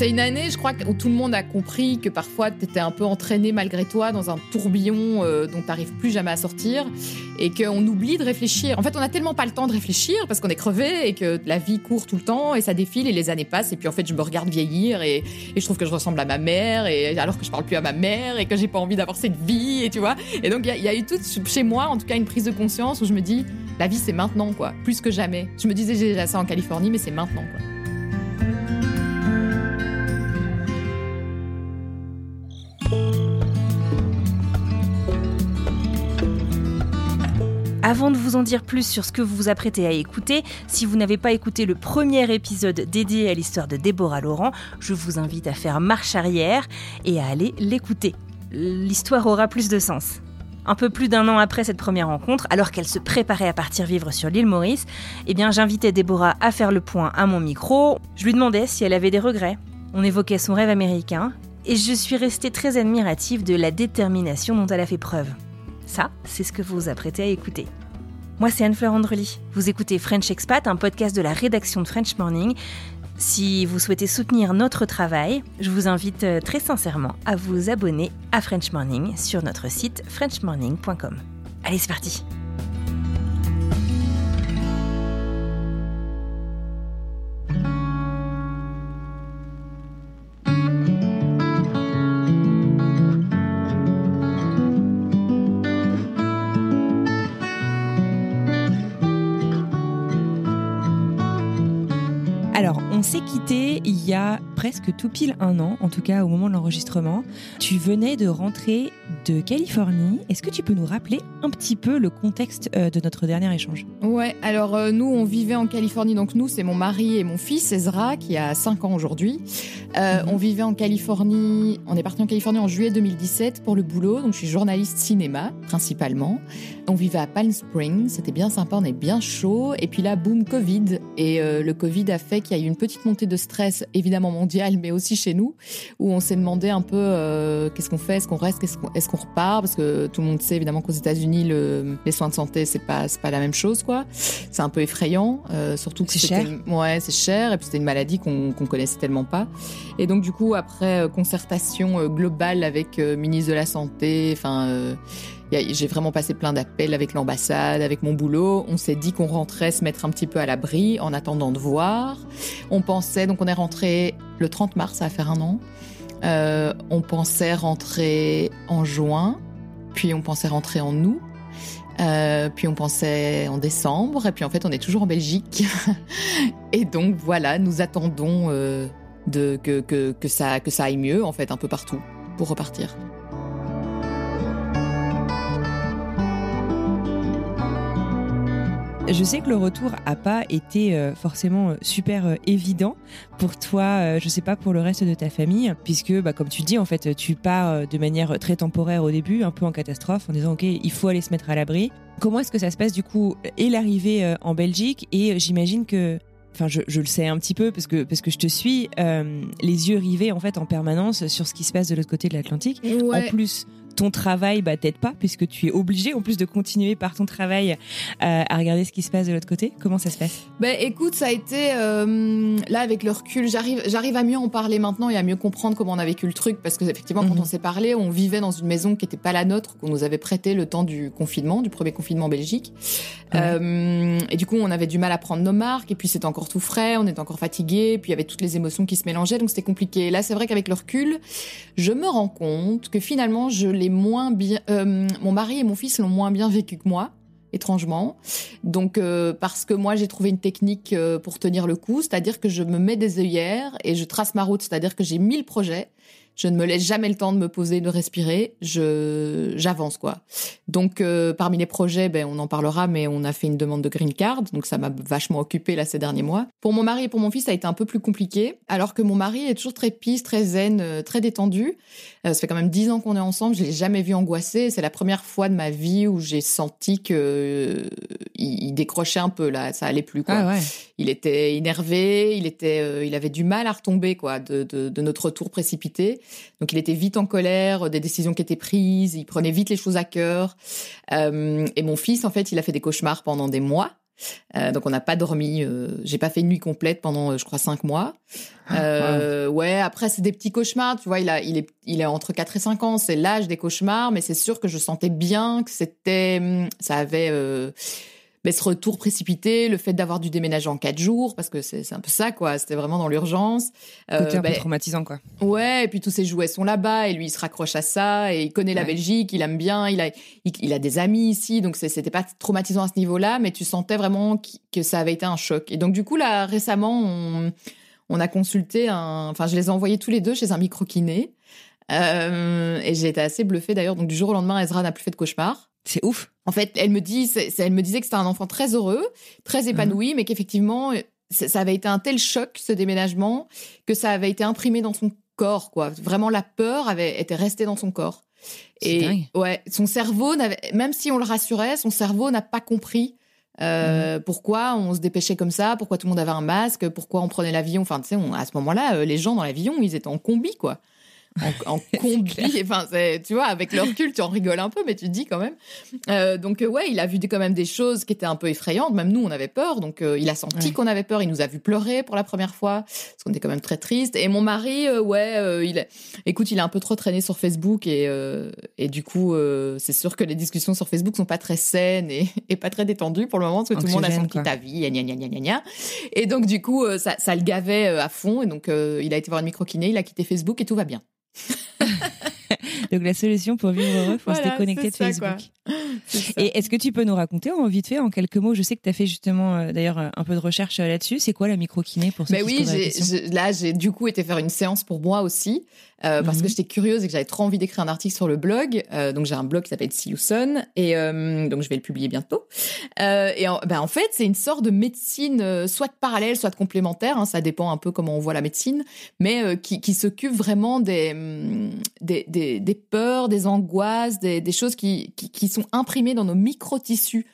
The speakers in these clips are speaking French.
C'est une année, je crois, où tout le monde a compris que parfois tu étais un peu entraîné malgré toi dans un tourbillon euh, dont tu plus jamais à sortir et qu'on oublie de réfléchir. En fait, on n'a tellement pas le temps de réfléchir parce qu'on est crevé et que la vie court tout le temps et ça défile et les années passent et puis en fait, je me regarde vieillir et, je trouve que je ressemble à ma mère et alors que je parle plus à ma mère et que j'ai pas envie d'avoir cette vie et tu vois. Et donc, il y, a- il y a eu tout chez moi, en tout cas, une prise de conscience où je me dis, la vie c'est maintenant quoi, plus que jamais. Je me disais j'ai déjà ça en Californie, mais c'est maintenant quoi. Avant de vous en dire plus sur ce que vous vous apprêtez à écouter, si vous n'avez pas écouté le premier épisode dédié à l'histoire de Déborah Laurent, je vous invite à faire marche arrière et à aller l'écouter. L'histoire aura plus de sens. Un peu plus d'un an après cette première rencontre, alors qu'elle se préparait à partir vivre sur l'île Maurice, eh bien j'invitais Déborah à faire le point à mon micro. Je lui demandais si elle avait des regrets. On évoquait son rêve américain et je suis restée très admirative de la détermination dont elle a fait preuve. Ça, c'est ce que vous vous apprêtez à écouter. Moi, c'est Anne-Fleur Andrely. Vous écoutez French Expat, un podcast de la rédaction de French Morning. Si vous souhaitez soutenir notre travail, je vous invite euh, très sincèrement à vous abonner à French Morning sur notre site frenchmorning.com. Allez, c'est parti s'est quitté il y a presque tout pile un an, en tout cas au moment de l'enregistrement. Tu venais de rentrer de Californie. Est-ce que tu peux nous rappeler un petit peu le contexte euh, de notre dernier échange? Ouais, alors euh, nous, on vivait en Californie. Donc nous, c'est mon mari et mon fils, Ezra, qui a 5 ans aujourd'hui. Euh, On vivait en Californie, on est parti en Californie en juillet 2017 pour le boulot. Donc je suis journaliste cinéma, principalement. On vivait à Palm Springs, c'était bien sympa, on est bien chaud. Et puis là, boum, Covid. Et euh, le Covid a fait qu'il y a eu une petite montée de stress, évidemment mondiale, mais aussi chez nous, où on s'est demandé un peu qu'est-ce qu'on fait, est-ce qu'on reste, est-ce qu'on est-ce qu'on repart Parce que tout le monde sait évidemment qu'aux États-Unis, le- les soins de santé, c'est pas, c'est pas la même chose, quoi. C'est un peu effrayant, euh, surtout que C'est cher. Ouais, c'est cher, et puis c'était une maladie qu'on qu'on connaissait tellement pas. Et donc du coup, après euh, concertation euh, globale avec euh, ministre de la santé, enfin, euh, j'ai vraiment passé plein d'appels avec l'ambassade, avec mon boulot. On s'est dit qu'on rentrait se mettre un petit peu à l'abri en attendant de voir. On pensait, donc on est rentré le 30 mars, ça va faire un an. Euh, on pensait rentrer en juin, puis on pensait rentrer en août. Euh, puis on pensait en décembre, et puis en fait on est toujours en Belgique. et donc voilà, nous attendons euh, de, que, que, que, ça, que ça aille mieux en fait un peu partout pour repartir. Je sais que le retour a pas été euh, forcément euh, super euh, évident pour toi, je sais pas pour le reste de ta famille, puisque bah, comme tu dis en fait, tu pars de manière très temporaire au début, un peu en catastrophe, en disant ok, il faut aller se mettre à l'abri. Comment est-ce que ça se passe du coup et l'arrivée en Belgique et j'imagine que Enfin, je, je le sais un petit peu parce que parce que je te suis, euh, les yeux rivés en fait en permanence sur ce qui se passe de l'autre côté de l'Atlantique. En plus, ton travail bah, t'aide pas puisque tu es obligé en plus de continuer par ton travail euh, à regarder ce qui se passe de l'autre côté. Comment ça se passe? Ben écoute, ça a été euh, là avec le recul, j'arrive j'arrive à mieux en parler maintenant et à mieux comprendre comment on a vécu le truc parce que effectivement quand Mhm. on s'est parlé, on vivait dans une maison qui était pas la nôtre qu'on nous avait prêtée le temps du confinement, du premier confinement en Belgique. Euh, et du coup, on avait du mal à prendre nos marques et puis c'était encore tout frais, on était encore fatigué, puis il y avait toutes les émotions qui se mélangeaient donc c'était compliqué. Là, c'est vrai qu'avec le recul, je me rends compte que finalement, je l'ai moins bien euh, mon mari et mon fils l'ont moins bien vécu que moi étrangement. Donc euh, parce que moi j'ai trouvé une technique euh, pour tenir le coup, c'est-à-dire que je me mets des œillères et je trace ma route, c'est-à-dire que j'ai mille projets, je ne me laisse jamais le temps de me poser, de respirer, je j'avance quoi. Donc euh, parmi les projets, ben on en parlera, mais on a fait une demande de green card, donc ça m'a vachement occupé là ces derniers mois. Pour mon mari et pour mon fils, ça a été un peu plus compliqué, alors que mon mari est toujours très pisse, très zen, euh, très détendu. Euh, ça fait quand même dix ans qu'on est ensemble, je l'ai jamais vu angoissé. C'est la première fois de ma vie où j'ai senti que il, il décrochait un peu là, ça allait plus quoi. Ah ouais. Il était énervé, il était, euh, il avait du mal à retomber quoi de, de, de notre retour précipité. Donc il était vite en colère, des décisions qui étaient prises, il prenait vite les choses à cœur. Euh, et mon fils en fait, il a fait des cauchemars pendant des mois. Euh, donc on n'a pas dormi. euh, J'ai pas fait une nuit complète pendant, je crois, cinq mois. Euh, Ouais. Après c'est des petits cauchemars. Tu vois, il a, il est, il est entre 4 et 5 ans. C'est l'âge des cauchemars, mais c'est sûr que je sentais bien que c'était, hum, ça avait. Mais ce retour précipité, le fait d'avoir dû déménager en quatre jours, parce que c'est un peu ça, quoi. C'était vraiment dans l'urgence. Euh, Côté un ben, peu traumatisant quoi. Ouais, et puis tous ses jouets sont là-bas, et lui, il se raccroche à ça, et il connaît la. Belgique, il aime bien, il a, il, il a des amis ici, donc c'était pas traumatisant à ce niveau-là, mais tu sentais vraiment que ça avait été un choc. Et donc, du coup, là, récemment, on, on a consulté un, enfin, je les ai envoyés tous les deux chez un micro-kiné, euh, et j'ai été assez bluffée d'ailleurs. Donc, du jour au lendemain, Ezra n'a plus fait de cauchemar. C'est ouf. En fait, elle me dit, c'est- c'est- elle me disait que c'était un enfant très heureux, très épanoui, mais qu'effectivement, ça avait été un tel choc ce déménagement que ça avait été imprimé dans son corps, quoi. Vraiment, la peur avait été restée dans son corps. Et dingue. ouais, son cerveau même si on le rassurait, son cerveau n'a pas compris. euh, Mhm. Pourquoi on se dépêchait comme ça Pourquoi tout le monde avait un masque Pourquoi on prenait l'avion Enfin, tu sais, à ce moment-là, euh, les gens dans l'avion, ils étaient en combi, quoi. En, en combi, enfin, tu vois, avec le recul, tu en rigoles un peu, mais tu te dis quand même. Euh, donc, euh, ouais, il a vu quand même des choses qui étaient un peu effrayantes. Même nous, on avait peur. Donc, euh, il a senti Ouais. qu'on avait peur. Il nous a vu pleurer pour la première fois, parce qu'on était quand même très triste. Et mon mari, euh, ouais, il, écoute, il a un peu trop traîné sur Facebook et, et du coup, c'est sûr que les discussions sur Facebook sont pas très saines et, et pas très détendues pour le moment, parce que tout le monde a son petit avis, gna gna gna. Et donc, du coup, ça, ça le gavait à fond. Et donc, il a été voir une micro-kiné, il a quitté Facebook et tout va bien. Donc la solution pour vivre heureux, faut se Voilà, déconnecter de quoi. Et est-ce que tu peux nous raconter en vite fait, en quelques mots, je sais que tu as fait justement euh, d'ailleurs un peu de recherche euh, là-dessus, c'est quoi la microkiné pour ceux se oui, là, j'ai du coup été faire une séance pour moi aussi, euh, parce Mhm. que j'étais curieuse et que j'avais trop envie d'écrire un article sur le blog. Euh, donc, j'ai un blog qui s'appelle See You Son, et euh, donc je vais le publier bientôt. Euh, et en, ben, en fait, c'est une sorte de médecine, soit de parallèle, soit de complémentaire, hein, ça dépend un peu comment on voit la médecine, mais qui, qui s'occupe vraiment des, hum, des, des, des peurs, des angoisses, des, des choses qui, qui, qui sont imprimées dans nos micro-tissus.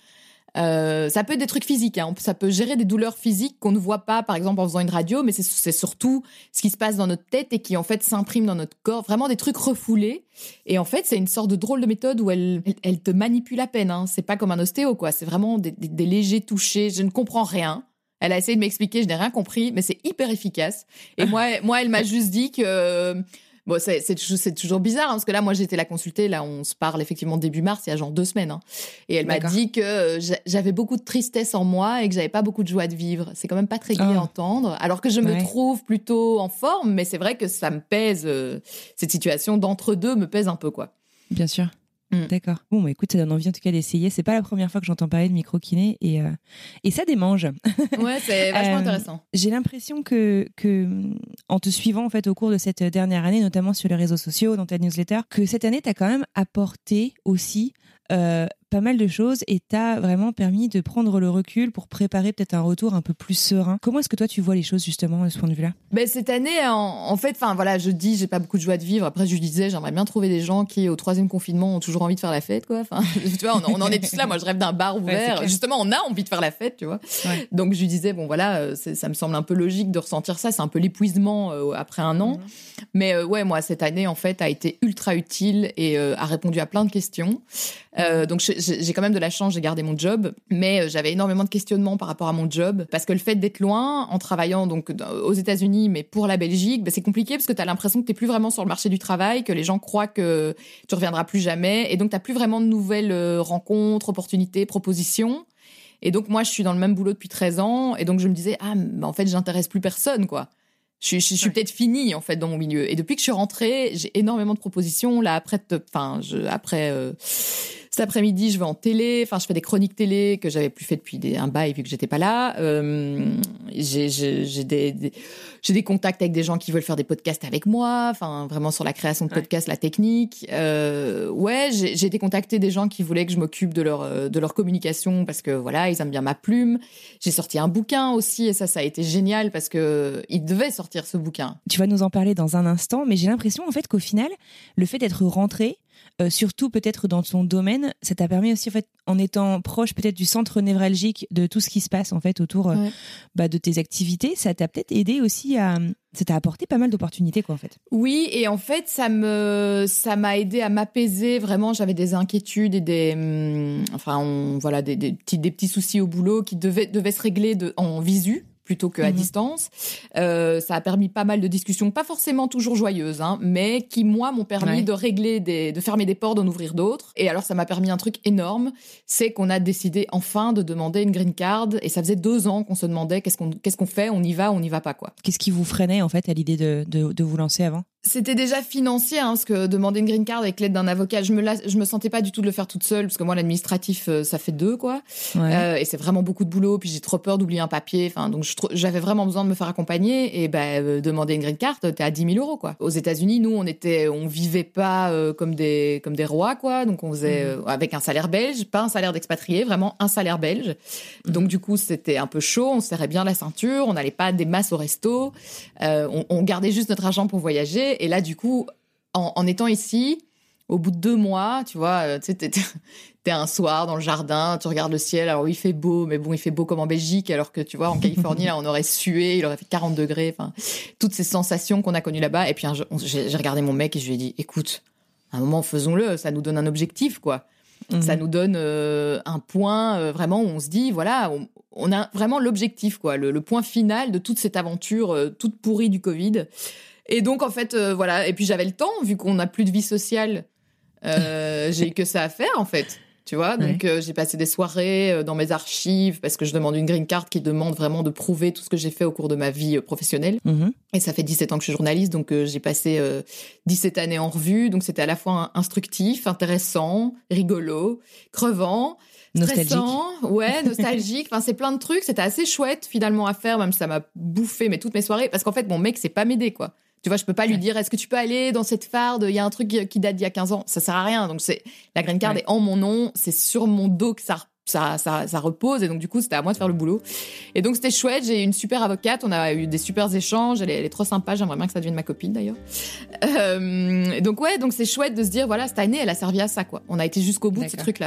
Euh, ça peut être des trucs physiques, hein. ça peut gérer des douleurs physiques qu'on ne voit pas, par exemple en faisant une radio, mais c'est- c'est surtout ce qui se passe dans notre tête et qui en fait s'imprime dans notre corps, vraiment des trucs refoulés. Et en fait, c'est une sorte de drôle de méthode où elle, elle, elle te manipule à peine. Hein. C'est pas comme un ostéo, quoi. C'est vraiment des, des- des légers touchés. Je ne comprends rien. Elle a essayé de m'expliquer, je n'ai rien compris, mais c'est hyper efficace. Et moi, moi, elle m'a juste dit que Bon, c'est c'est toujours, c'est toujours bizarre, hein, parce que là, moi, j'étais la consulter. Là, on se parle effectivement début mars, il y a genre deux semaines. hein. Et elle m'a dit que euh, j'a- j'avais beaucoup de tristesse en moi et que j'avais pas beaucoup de joie de vivre. C'est quand même pas très gai Ah. à entendre. Alors que je me trouve plutôt en forme, mais c'est vrai que ça me pèse. euh, cette situation d'entre-deux me pèse un peu, quoi. Bien sûr. Mm. D'accord. Bon, bah, écoute, ça donne envie en tout cas d'essayer. C'est pas la première fois que j'entends parler de micro-kiné et, euh, et ça démange. Ouais, c'est vachement Euh, intéressant. J'ai l'impression que, que, en te suivant en fait au cours de cette dernière année, notamment sur les réseaux sociaux, dans ta newsletter, que cette année, tu as quand même apporté aussi euh, pas mal de choses et t'as vraiment permis de prendre le recul pour préparer peut-être un retour un peu plus serein. Comment est-ce que toi tu vois les choses justement de ce point de vue-là? Ben, Cette année, en, fait, enfin voilà, je dis, j'ai pas beaucoup de joie de vivre. Après, je disais, j'aimerais bien trouver des gens qui, au troisième confinement, ont toujours envie de faire la fête, quoi. Enfin, tu vois, on, en est tous là. Moi, je rêve d'un bar ouvert. Justement, on a envie de faire la fête, tu vois. Donc, je lui disais, bon voilà, euh, ça me semble un peu logique de ressentir ça. C'est un peu l'épuisement euh, après un an. Mhm. Mais euh, ouais, moi, cette année, en fait, a été ultra utile et a répondu à plein de questions. donc, j'ai quand même de la chance, j'ai gardé mon job, mais j'avais énormément de questionnements par rapport à mon job parce que le fait d'être loin, en travaillant donc aux États-Unis, mais pour la Belgique, bah, c'est compliqué parce que tu as l'impression que tu plus vraiment sur le marché du travail, que les gens croient que tu reviendras plus jamais, et donc tu plus vraiment de nouvelles rencontres, opportunités, propositions. Et donc, moi, je suis dans le même boulot depuis 13 ans. Et donc, je me disais, ah, en fait, j'intéresse plus personne, quoi. Je, suis peut-être finie, en fait, dans mon milieu. Et depuis que je suis rentrée, j'ai énormément de propositions. Là, après, enfin, après, euh, cet après-midi, je vais en télé. Enfin, je fais des chroniques télé que j'avais plus fait depuis des, un bail vu que j'étais pas là. Euh, j'ai des, des j'ai des contacts avec des gens qui veulent faire des podcasts avec moi. Enfin, vraiment sur la création de podcasts, la technique. Euh, ouais, j'ai été contacté des gens qui voulaient que je m'occupe de leur euh, de leur communication parce que voilà, ils aiment bien ma plume. J'ai sorti un bouquin aussi et ça, ça a été génial parce que il devait sortir ce bouquin. Tu vas nous en parler dans un instant, mais j'ai l'impression en fait qu'au final, le fait d'être rentré euh, surtout peut-être dans ton domaine, ça t'a permis aussi en fait, en étant proche peut-être du centre névralgique de tout ce qui se passe en fait autour euh, bah, de tes activités, ça t'a peut-être aidé aussi à, ça t'a apporté pas mal d'opportunités quoi en fait. Oui et en fait ça me ça m'a aidé à m'apaiser vraiment j'avais des inquiétudes et des hum, enfin voilà des, des, petits des petits soucis au boulot qui devaient devaient se régler de, en visu plutôt qu'à mhm. distance. Euh, ça a permis pas mal de discussions, pas forcément toujours joyeuses, hein, mais qui moi m'ont permis de régler des, de fermer des portes, d'en ouvrir d'autres. Et alors ça m'a permis un truc énorme, c'est qu'on a décidé enfin de demander une green card. Et ça faisait deux ans qu'on se demandait qu'est-ce qu'on qu'est-ce qu'on fait, on y va, on n'y va pas quoi. Qu'est-ce qui vous freinait en fait à l'idée de, de, de vous lancer avant? C'était déjà financier, hein, parce que demander une green card avec l'aide d'un avocat, je me je me sentais pas du tout de le faire toute seule, parce que moi l'administratif euh, ça fait deux quoi, euh, et c'est vraiment beaucoup de boulot, puis j'ai trop peur d'oublier un papier, enfin donc j'avais vraiment besoin de me faire accompagner, et ben euh, demander une green card, t'es à 10 000 euros quoi. Aux États-Unis, nous on était, on vivait pas comme des comme des rois quoi, donc on faisait mhm. avec un salaire belge, pas un salaire d'expatrié, vraiment un salaire belge. Mhm. Donc du coup c'était un peu chaud, on serrait bien la ceinture, on n'allait pas des masses au resto, on, on gardait juste notre argent pour voyager et là, du coup, en, étant ici, au bout de deux mois, tu vois, euh, tu sais, t'es un soir dans le jardin, tu regardes le ciel, alors il fait beau, mais bon, il fait beau comme en Belgique, alors que tu vois, en Californie, là, on aurait sué, il aurait fait 40 degrés, enfin, toutes ces sensations qu'on a connues là-bas. Et puis, j'ai regardé mon mec et je lui ai dit, écoute, un moment, faisons-le, ça nous donne un objectif, quoi. Ça mhm. nous donne euh, un point, euh, vraiment, où on se dit, voilà, on, a vraiment l'objectif, quoi, le, point final de toute cette aventure toute pourrie du Covid. Et donc, en fait, euh, voilà. Et puis, j'avais le temps, vu qu'on n'a plus de vie sociale. Euh, j'ai que ça à faire, en fait. Tu vois, donc euh, j'ai passé des soirées dans mes archives parce que je demande une green card qui demande vraiment de prouver tout ce que j'ai fait au cours de ma vie professionnelle. Mm-hmm. Et ça fait 17 ans que je suis journaliste, donc j'ai passé 17 années en revue. Donc c'était à la fois instructif, intéressant, rigolo, crevant. Stressant, ouais, nostalgique. enfin, c'est plein de trucs. C'était assez chouette finalement à faire, même si ça m'a bouffé mais toutes mes soirées. Parce qu'en fait, mon mec, c'est pas m'aider, quoi. Tu vois, je peux pas lui dire est-ce que tu peux aller dans cette farde? Il y a un truc qui date d'il y a 15 ans. Ça sert à rien. Donc c'est la green card est en mon nom, c'est sur mon dos que ça ça, ça, ça, repose. Et donc du coup c'était à moi de faire le boulot. Et donc c'était chouette. J'ai une super avocate. On a eu des super échanges. Elle est, elle est trop sympa. J'aimerais bien que ça devienne ma copine d'ailleurs. Euh, donc ouais donc c'est chouette de se dire voilà cette année elle a servi à ça quoi. On a été jusqu'au bout de ce truc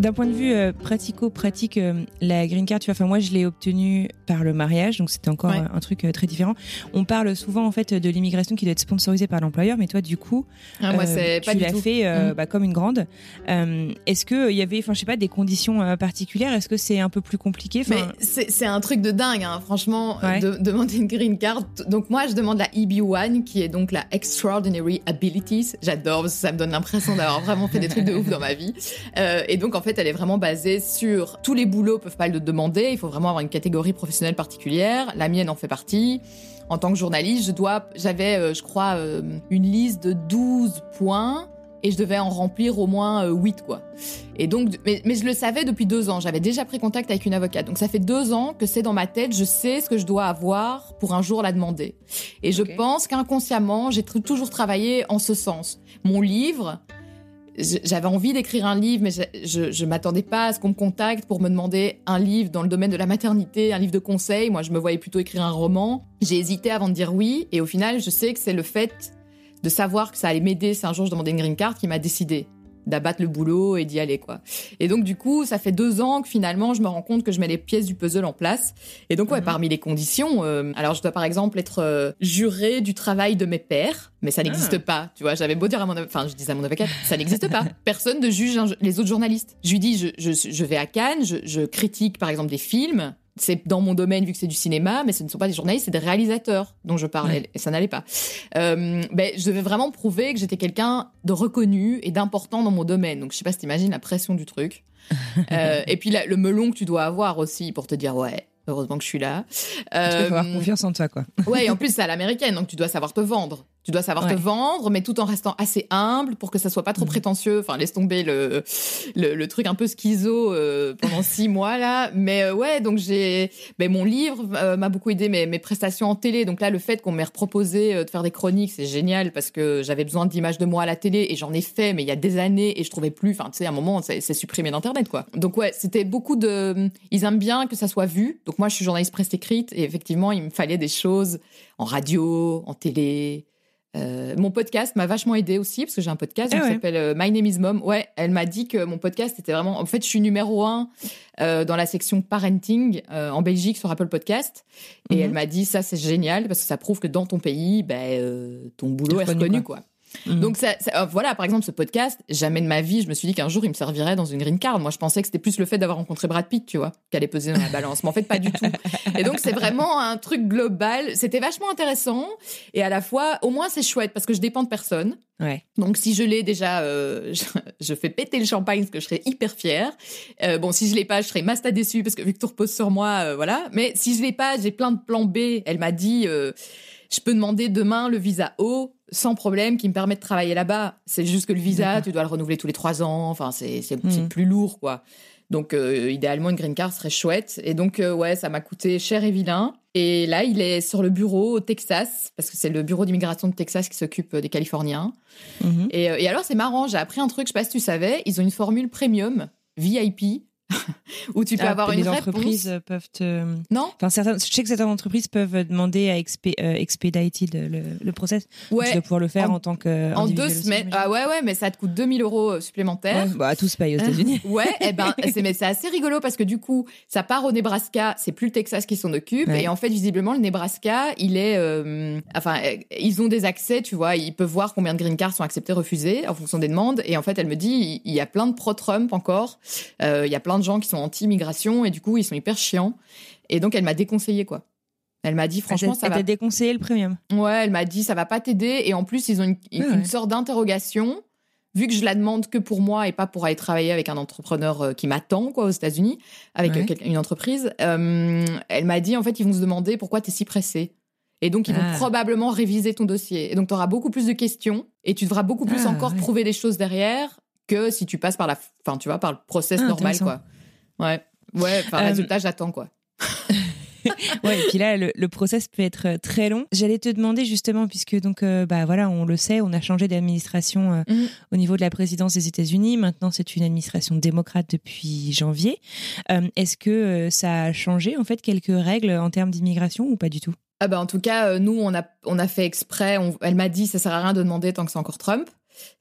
D'un point de vue euh, pratico-pratique, euh, la green card, tu vois, enfin moi je l'ai obtenue par le mariage, donc c'était encore euh, un truc très différent. On parle souvent en fait de l'immigration qui doit être sponsorisée par l'employeur, mais toi du coup, ah, moi, tu l'as fait mm. bah, comme une grande. Est-ce que il y avait, enfin je sais pas, des conditions particulières? Est-ce que c'est un peu plus compliqué? Mais c'est un truc de dingue, hein. franchement, de demander une green card. Donc moi je demande la EB1, qui est donc la Extraordinary Abilities. J'adore ça me donne l'impression d'avoir vraiment fait des trucs de ouf dans ma vie. et donc en fait elle est vraiment basée sur tous les boulots peuvent pas le demander. Il faut vraiment avoir une catégorie professionnelle particulière. La mienne en fait partie. En tant que journaliste, je dois, j'avais, euh, je crois, euh, une liste de 12 points et je devais en remplir au moins 8, quoi. Et donc, mais, je le savais depuis deux ans. J'avais déjà pris contact avec une avocate. Donc, ça fait deux ans que c'est dans ma tête. Je sais ce que je dois avoir pour un jour la demander. Et je pense qu'inconsciemment, j'ai toujours travaillé en ce sens. Mon livre, j'avais envie d'écrire un livre, mais je, je, m'attendais pas à ce qu'on me contacte pour me demander un livre dans le domaine de la maternité, un livre de conseils. Moi, je me voyais plutôt écrire un roman. J'ai hésité avant de dire oui, et au final, je sais que c'est le fait de savoir que ça allait m'aider si un jour je demandais une green card qui m'a décidé d'abattre le boulot et d'y aller quoi. Et donc du coup, ça fait deux ans que finalement je me rends compte que je mets les pièces du puzzle en place. Et donc ouais, mhm. parmi les conditions, euh, alors je dois par exemple être euh, juré du travail de mes pères, mais ça n'existe ah. pas. Tu vois, j'avais beau dire à mon, enfin je disais à mon avocat, ça n'existe pas. Personne ne juge les autres journalistes. Je lui dis, je, je, je vais à Cannes, je, je critique par exemple des films c'est dans mon domaine vu que c'est du cinéma, mais ce ne sont pas des journalistes, c'est des réalisateurs dont je parlais, et ça n'allait pas. Euh, ben, je devais vraiment prouver que j'étais quelqu'un de reconnu et d'important dans mon domaine. Donc je sais pas si t'imagines la pression du truc. euh, et puis le melon que tu dois avoir aussi pour te dire ouais, heureusement que je suis là. Euh, tu dois avoir confiance en toi quoi. ouais, et en plus c'est à l'américaine, donc tu dois savoir te vendre. Tu dois savoir te vendre, mais tout en restant assez humble pour que ça soit pas trop mhm. prétentieux. Enfin, laisse tomber le, le, truc un peu schizo euh, pendant six mois là. Mais euh, ouais, donc j'ai, ben, mon livre euh, m'a beaucoup aidé, mes, mes prestations en télé. Donc là, le fait qu'on m'ait proposé de faire des chroniques, c'est génial parce que j'avais besoin d'images de moi à la télé et j'en ai fait, mais il y a des années et je trouvais plus. Enfin, tu sais, à un moment, c'est supprimé d'internet quoi. Donc ouais, c'était beaucoup de. Ils aiment bien que ça soit vu. Donc moi, je suis journaliste presse écrite et effectivement, il me fallait des choses en radio, en télé euh, mon podcast m'a vachement aidé aussi parce que j'ai un podcast ah qui s'appelle euh, My Name is Mom. Ouais, elle m'a dit que mon podcast était vraiment. En fait, je suis numéro un euh, dans la section parenting euh, en Belgique sur Apple Podcast, et mhm. elle m'a dit ça c'est génial parce que ça prouve que dans ton pays, ben ton boulot est reconnu quoi. Mhm. Donc ça, euh, voilà, par exemple, ce podcast, jamais de ma vie, je me suis dit qu'un jour il me servirait dans une green card. Moi, je pensais que c'était plus le fait d'avoir rencontré Brad Pitt, tu vois, qui allait peser dans la balance. Mais en fait, pas du tout. Et donc c'est vraiment un truc global. C'était vachement intéressant et à la fois, au moins c'est chouette parce que je dépends de personne. Ouais. Donc si je l'ai déjà, euh, je, fais péter le champagne parce que je serais hyper fière. Euh, bon, si je l'ai pas, je serais masta déçue parce que vu que tout repose sur moi, voilà. Mais si je l'ai pas, j'ai plein de plans B. Elle m'a dit, je peux demander demain le visa O sans problème qui me permet de travailler là-bas. C'est juste que le visa, tu dois le renouveler tous les trois ans. Enfin, c'est hmm. plus lourd, quoi. Donc, euh, idéalement, une green card serait chouette. Et donc, euh, ouais, ça m'a coûté cher et vilain. Et là, il est sur le bureau au Texas, parce que c'est le bureau d'immigration de Texas qui s'occupe des Californiens. Mhm. Et, et, alors, c'est marrant, j'ai appris un truc, je sais pas si tu savais, ils ont une formule premium VIP où tu peux ah, avoir une les entreprises peuvent te non. Enfin certaines je sais que certaines entreprises peuvent demander à expé, euh, le, le, process. Ouais. tu dois pouvoir le faire en, tant que en deux semaines. ah ouais ouais mais ça te coûte 2000 euros euh, supplémentaires. Ouais, bah tous payent aux États-Unis. Ouais et eh ben c'est mais c'est assez rigolo parce que du coup ça part au Nebraska c'est plus le Texas qui s'en occupe. Et en fait visiblement le Nebraska il est euh, enfin ils ont des accès tu vois. Ils peuvent voir combien de green cards sont acceptés refusés en fonction des demandes. Et en fait elle me dit il y a plein de pro Trump encore il y a plein de gens qui sont anti-immigration et du coup, ils sont hyper chiants. Et donc, elle m'a déconseillé, quoi. Elle m'a dit, franchement, ça va. Elle t'a déconseillé le premium. Ouais, elle m'a dit, ça va pas t'aider. Et en plus, ils ont une, sorte d'interrogation. Vu que je la demande que pour moi et pas pour aller travailler avec un entrepreneur euh, qui m'attend, quoi, aux États-Unis, avec euh, une entreprise, euh, elle m'a dit, en fait, ils vont se demander pourquoi tu es si pressé. Et donc, ils vont ah. probablement réviser ton dossier. Et donc, tu auras beaucoup plus de questions et tu devras beaucoup plus ah, encore prouver des choses derrière que si tu passes par la, enfin, tu vois, par le process ah, normal, quoi. Ouais, ouais. Enfin, euh, résultat, j'attends quoi. ouais, et puis là, le, process peut être euh, très long. J'allais te demander justement, puisque donc, euh, bah voilà, on le sait, on a changé d'administration mhm. au niveau de la présidence des États-Unis. Maintenant, c'est une administration démocrate depuis janvier. Est-ce que ça a changé en fait quelques règles en termes d'immigration ou pas du tout? Ah bah en tout cas, nous, on a, on a fait exprès. elle m'a dit, ça sert à rien de demander tant que c'est encore Trump.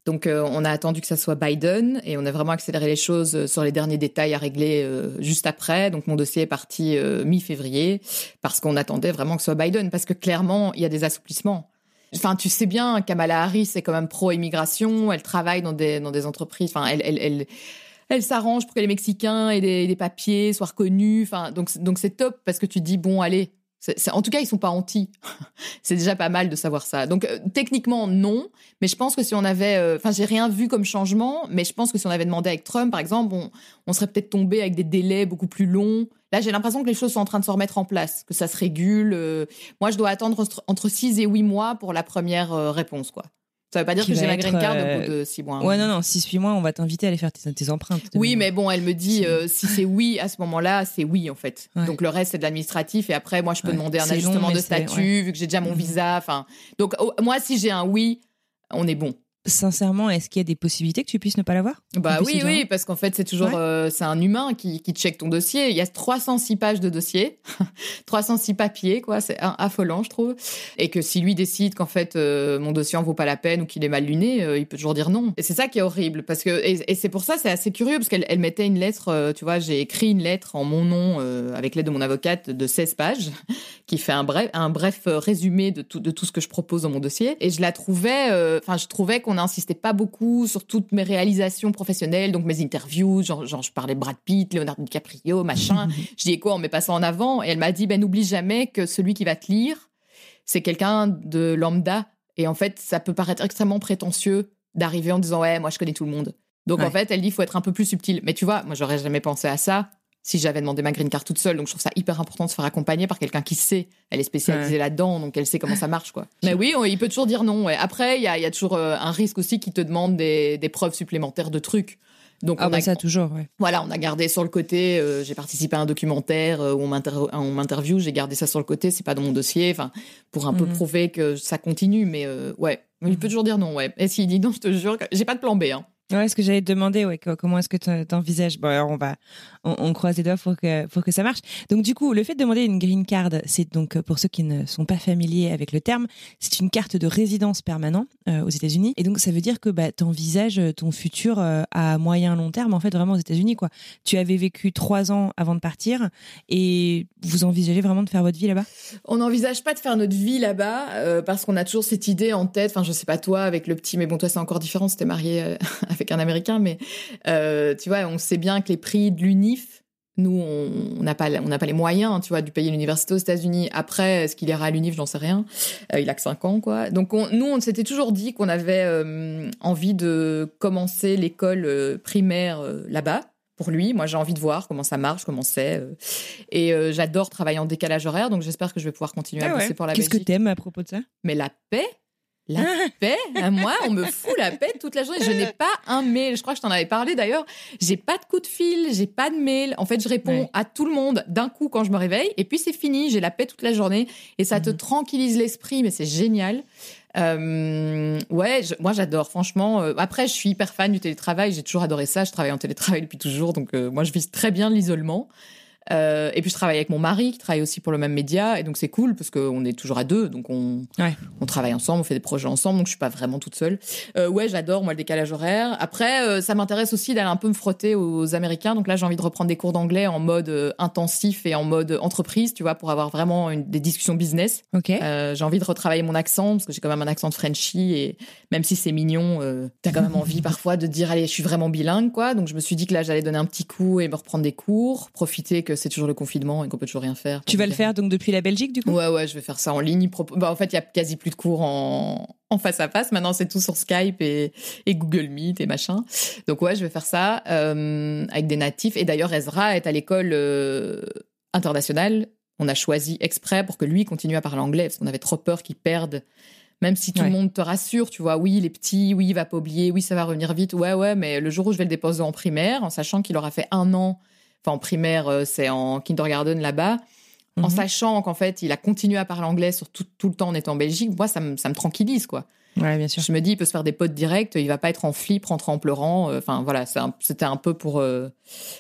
Donc euh, on a attendu que ça soit Biden et on a vraiment accéléré les choses euh, sur les derniers détails à régler euh, juste après. Donc mon dossier est parti mi-février parce qu'on attendait vraiment que ce soit Biden parce que clairement il y a des assouplissements. Enfin, tu sais bien, Kamala Harris est quand même pro-immigration. Elle travaille dans des dans des entreprises. Enfin, elle elle elle, elle s'arrange pour que les Mexicains aient des, des papiers soient reconnus. Enfin, donc donc c'est top parce que tu dis bon, allez, en tout cas, ils sont pas anti. c'est déjà pas mal de savoir ça. Donc euh, techniquement non, mais je pense que si on avait, euh, enfin j'ai rien vu comme changement, mais je pense que si on avait demandé avec Trump, par exemple, on, serait peut-être tombé avec des délais beaucoup plus longs. Là, j'ai l'impression que les choses sont en train de se remettre en place, que ça se régule. Euh. moi, je dois attendre entre 6 et 8 mois pour la première réponse, quoi. Ça veut pas dire que j'ai ma green card au euh, bout de six mois. Ouais, non, non, 6-8 mois, on va t'inviter à aller faire tes, tes empreintes. Oui, mais bon, elle me dit euh, si c'est oui à ce moment-là, c'est oui en fait. Ouais. Donc le reste c'est de l'administratif et après moi je peux Ouais. demander un long, ajustement de statut vu que j'ai déjà mon Mhm. visa. Enfin, donc oh, moi si j'ai un oui, on est bon. Sincèrement, est-ce qu'il y a des possibilités que tu puisses ne pas l'avoir Bah oui, oui, parce qu'en fait c'est toujours Ouais. euh, c'est un humain qui qui check ton dossier. Il y a 306 pages de dossier, 306 papiers quoi, c'est affolant je trouve. Et que si lui décide qu'en fait euh, mon dossier en vaut pas la peine ou qu'il est mal luné, euh, il peut toujours dire non. Et c'est ça qui est horrible parce que et, et c'est pour ça c'est assez curieux parce qu'elle elle mettait une lettre, tu vois, j'ai écrit une lettre en mon nom avec l'aide de mon avocate de 16 pages qui fait un bref un bref résumé de tout de tout ce que je propose dans mon dossier et je la trouvais enfin je trouvais qu'on n'insistait pas beaucoup sur toutes mes réalisations professionnelles donc mes interviews genre, genre je parlais de Brad Pitt, Leonardo DiCaprio, machin. Je dis quoi, on met pas ça en avant? Et elle m'a dit, ben n'oublie jamais que celui qui va te lire, c'est quelqu'un de lambda. Et en fait, ça peut paraître extrêmement prétentieux d'arriver en disant, ouais, moi je connais tout le monde. Donc en fait, elle dit, il faut être un peu plus subtil. Mais tu vois, moi j'aurais jamais pensé à ça si j'avais demandé ma green card toute seule. Donc je trouve ça hyper important de se faire accompagner par quelqu'un qui sait. Elle est spécialisée là-dedans, donc elle sait comment ça marche, quoi. Mais oui, on- il peut toujours dire non. ouais. Après, il y a, il y a toujours euh, un risque aussi qui te demande des, des preuves supplémentaires de trucs. Donc Ah on bah a ça, toujours, ouais. voilà, on a gardé sur le côté. euh, j'ai participé à un documentaire euh, où on m'inter- on m'interview. J'ai gardé ça sur le côté. C'est pas dans mon dossier. Enfin, pour un peu Mhm. prouver que ça continue. Mais euh, ouais, il peut toujours dire non. Ouais. Et s'il dit non, je te jure, j'ai pas de plan B. Hein. Ouais, ce que j'allais te demander, ouais, co- comment est-ce que tu t'envisages? Bon, alors on va, on, croise les doigts pour que que ça marche. Donc du coup, le fait de demander une green card, c'est donc euh, pour ceux qui ne sont pas familiers avec le terme, c'est une carte de résidence permanent euh, aux États-Unis. Et donc ça veut dire que bah, t'envisages ton futur euh, à moyen long terme, en fait, vraiment aux États-Unis, quoi. Tu avais vécu trois ans avant de partir, et vous envisagez vraiment de faire votre vie là-bas? On n'envisage pas de faire notre vie là-bas parce qu'on a toujours cette idée en tête. Enfin, je sais pas toi avec le petit, mais bon, toi c'est encore différent. C'était marié avec un Américain, mais tu vois, on sait bien que les prix de Nous, on n'a pas, on n'a pas les moyens, tu vois, de payer l'université aux États-Unis. Après, est-ce qu'il ira à l'UNIF, j'en sais rien. Euh, il a que 5 ans, quoi. Donc, on- nous, on s'était toujours dit qu'on avait euh, envie de commencer l'école euh, primaire là-bas. Pour lui, moi, j'ai envie de voir comment ça marche, comment c'est. Et euh, j'adore travailler en décalage horaire, donc j'espère que je vais pouvoir continuer à bosser pour la Ah Qu'est-ce que t'aimes à propos de ça? Mais la paix, la paix, à moi, on me fout la paix toute la journée. Je n'ai pas un mail. Je crois que je t'en avais parlé d'ailleurs. J'ai pas de coup de fil, j'ai pas de mail. En fait, je réponds Ouais. à tout le monde d'un coup quand je me réveille, et puis c'est fini. J'ai la paix toute la journée, et ça te Mhm. tranquillise l'esprit, mais c'est génial. Euh, ouais, je- moi j'adore, franchement. Euh, après, je suis hyper fan du télétravail. J'ai toujours adoré ça. Je travaille en télétravail depuis toujours, donc euh, moi je vis très bien l'isolement. Euh, et puis je travaille avec mon mari qui travaille aussi pour le même média, et donc c'est cool parce qu'on est toujours à deux, donc on, Ouais. on travaille ensemble, on fait des projets ensemble, donc je suis pas vraiment toute seule. Euh, ouais, j'adore moi le décalage horaire. Après, euh, ça m'intéresse aussi d'aller un peu me frotter aux Américains, donc là j'ai envie de reprendre des cours d'anglais en mode intensif et en mode entreprise, tu vois, pour avoir vraiment une- des discussions business. Ok. J'ai envie de retravailler mon accent parce que j'ai quand même un accent de Frenchie et même si c'est mignon, t'as quand même envie parfois de dire allez, je suis vraiment bilingue quoi. Donc je me suis dit que là j'allais donner un petit coup et me reprendre des cours, profiter que c'est toujours le confinement et qu'on peut toujours rien faire. Tu vas le faire donc depuis la Belgique, du coup? Ouais ouais, je vais faire ça en ligne. Bah, en fait, il y a quasi plus de cours en en face à face. Maintenant, c'est tout sur Skype et, et Google Meet et machin. Donc ouais, je vais faire ça euh, avec des natifs. Et d'ailleurs, Ezra est à l'école euh, internationale. On a choisi exprès pour que lui continue à parler anglais parce qu'on avait trop peur qu'il perde. Même si tout Ouais. le monde te rassure, tu vois, oui, il est petit, oui, il va pas oublier, oui, ça va revenir vite, ouais, ouais, mais le jour où je vais le déposer en primaire, en sachant qu'il aura fait un an, enfin en primaire, euh, c'est en kindergarten là-bas, en Mhm. sachant qu'en fait, il a continué à parler anglais sur tout, tout le temps en étant en Belgique, moi, ça me, ça me tranquillise, quoi. Ouais, bien sûr. Je me dis, il peut se faire des potes directs, il va pas être en flip, rentrer en pleurant. euh, Enfin, voilà, c'était un, peu pour, euh,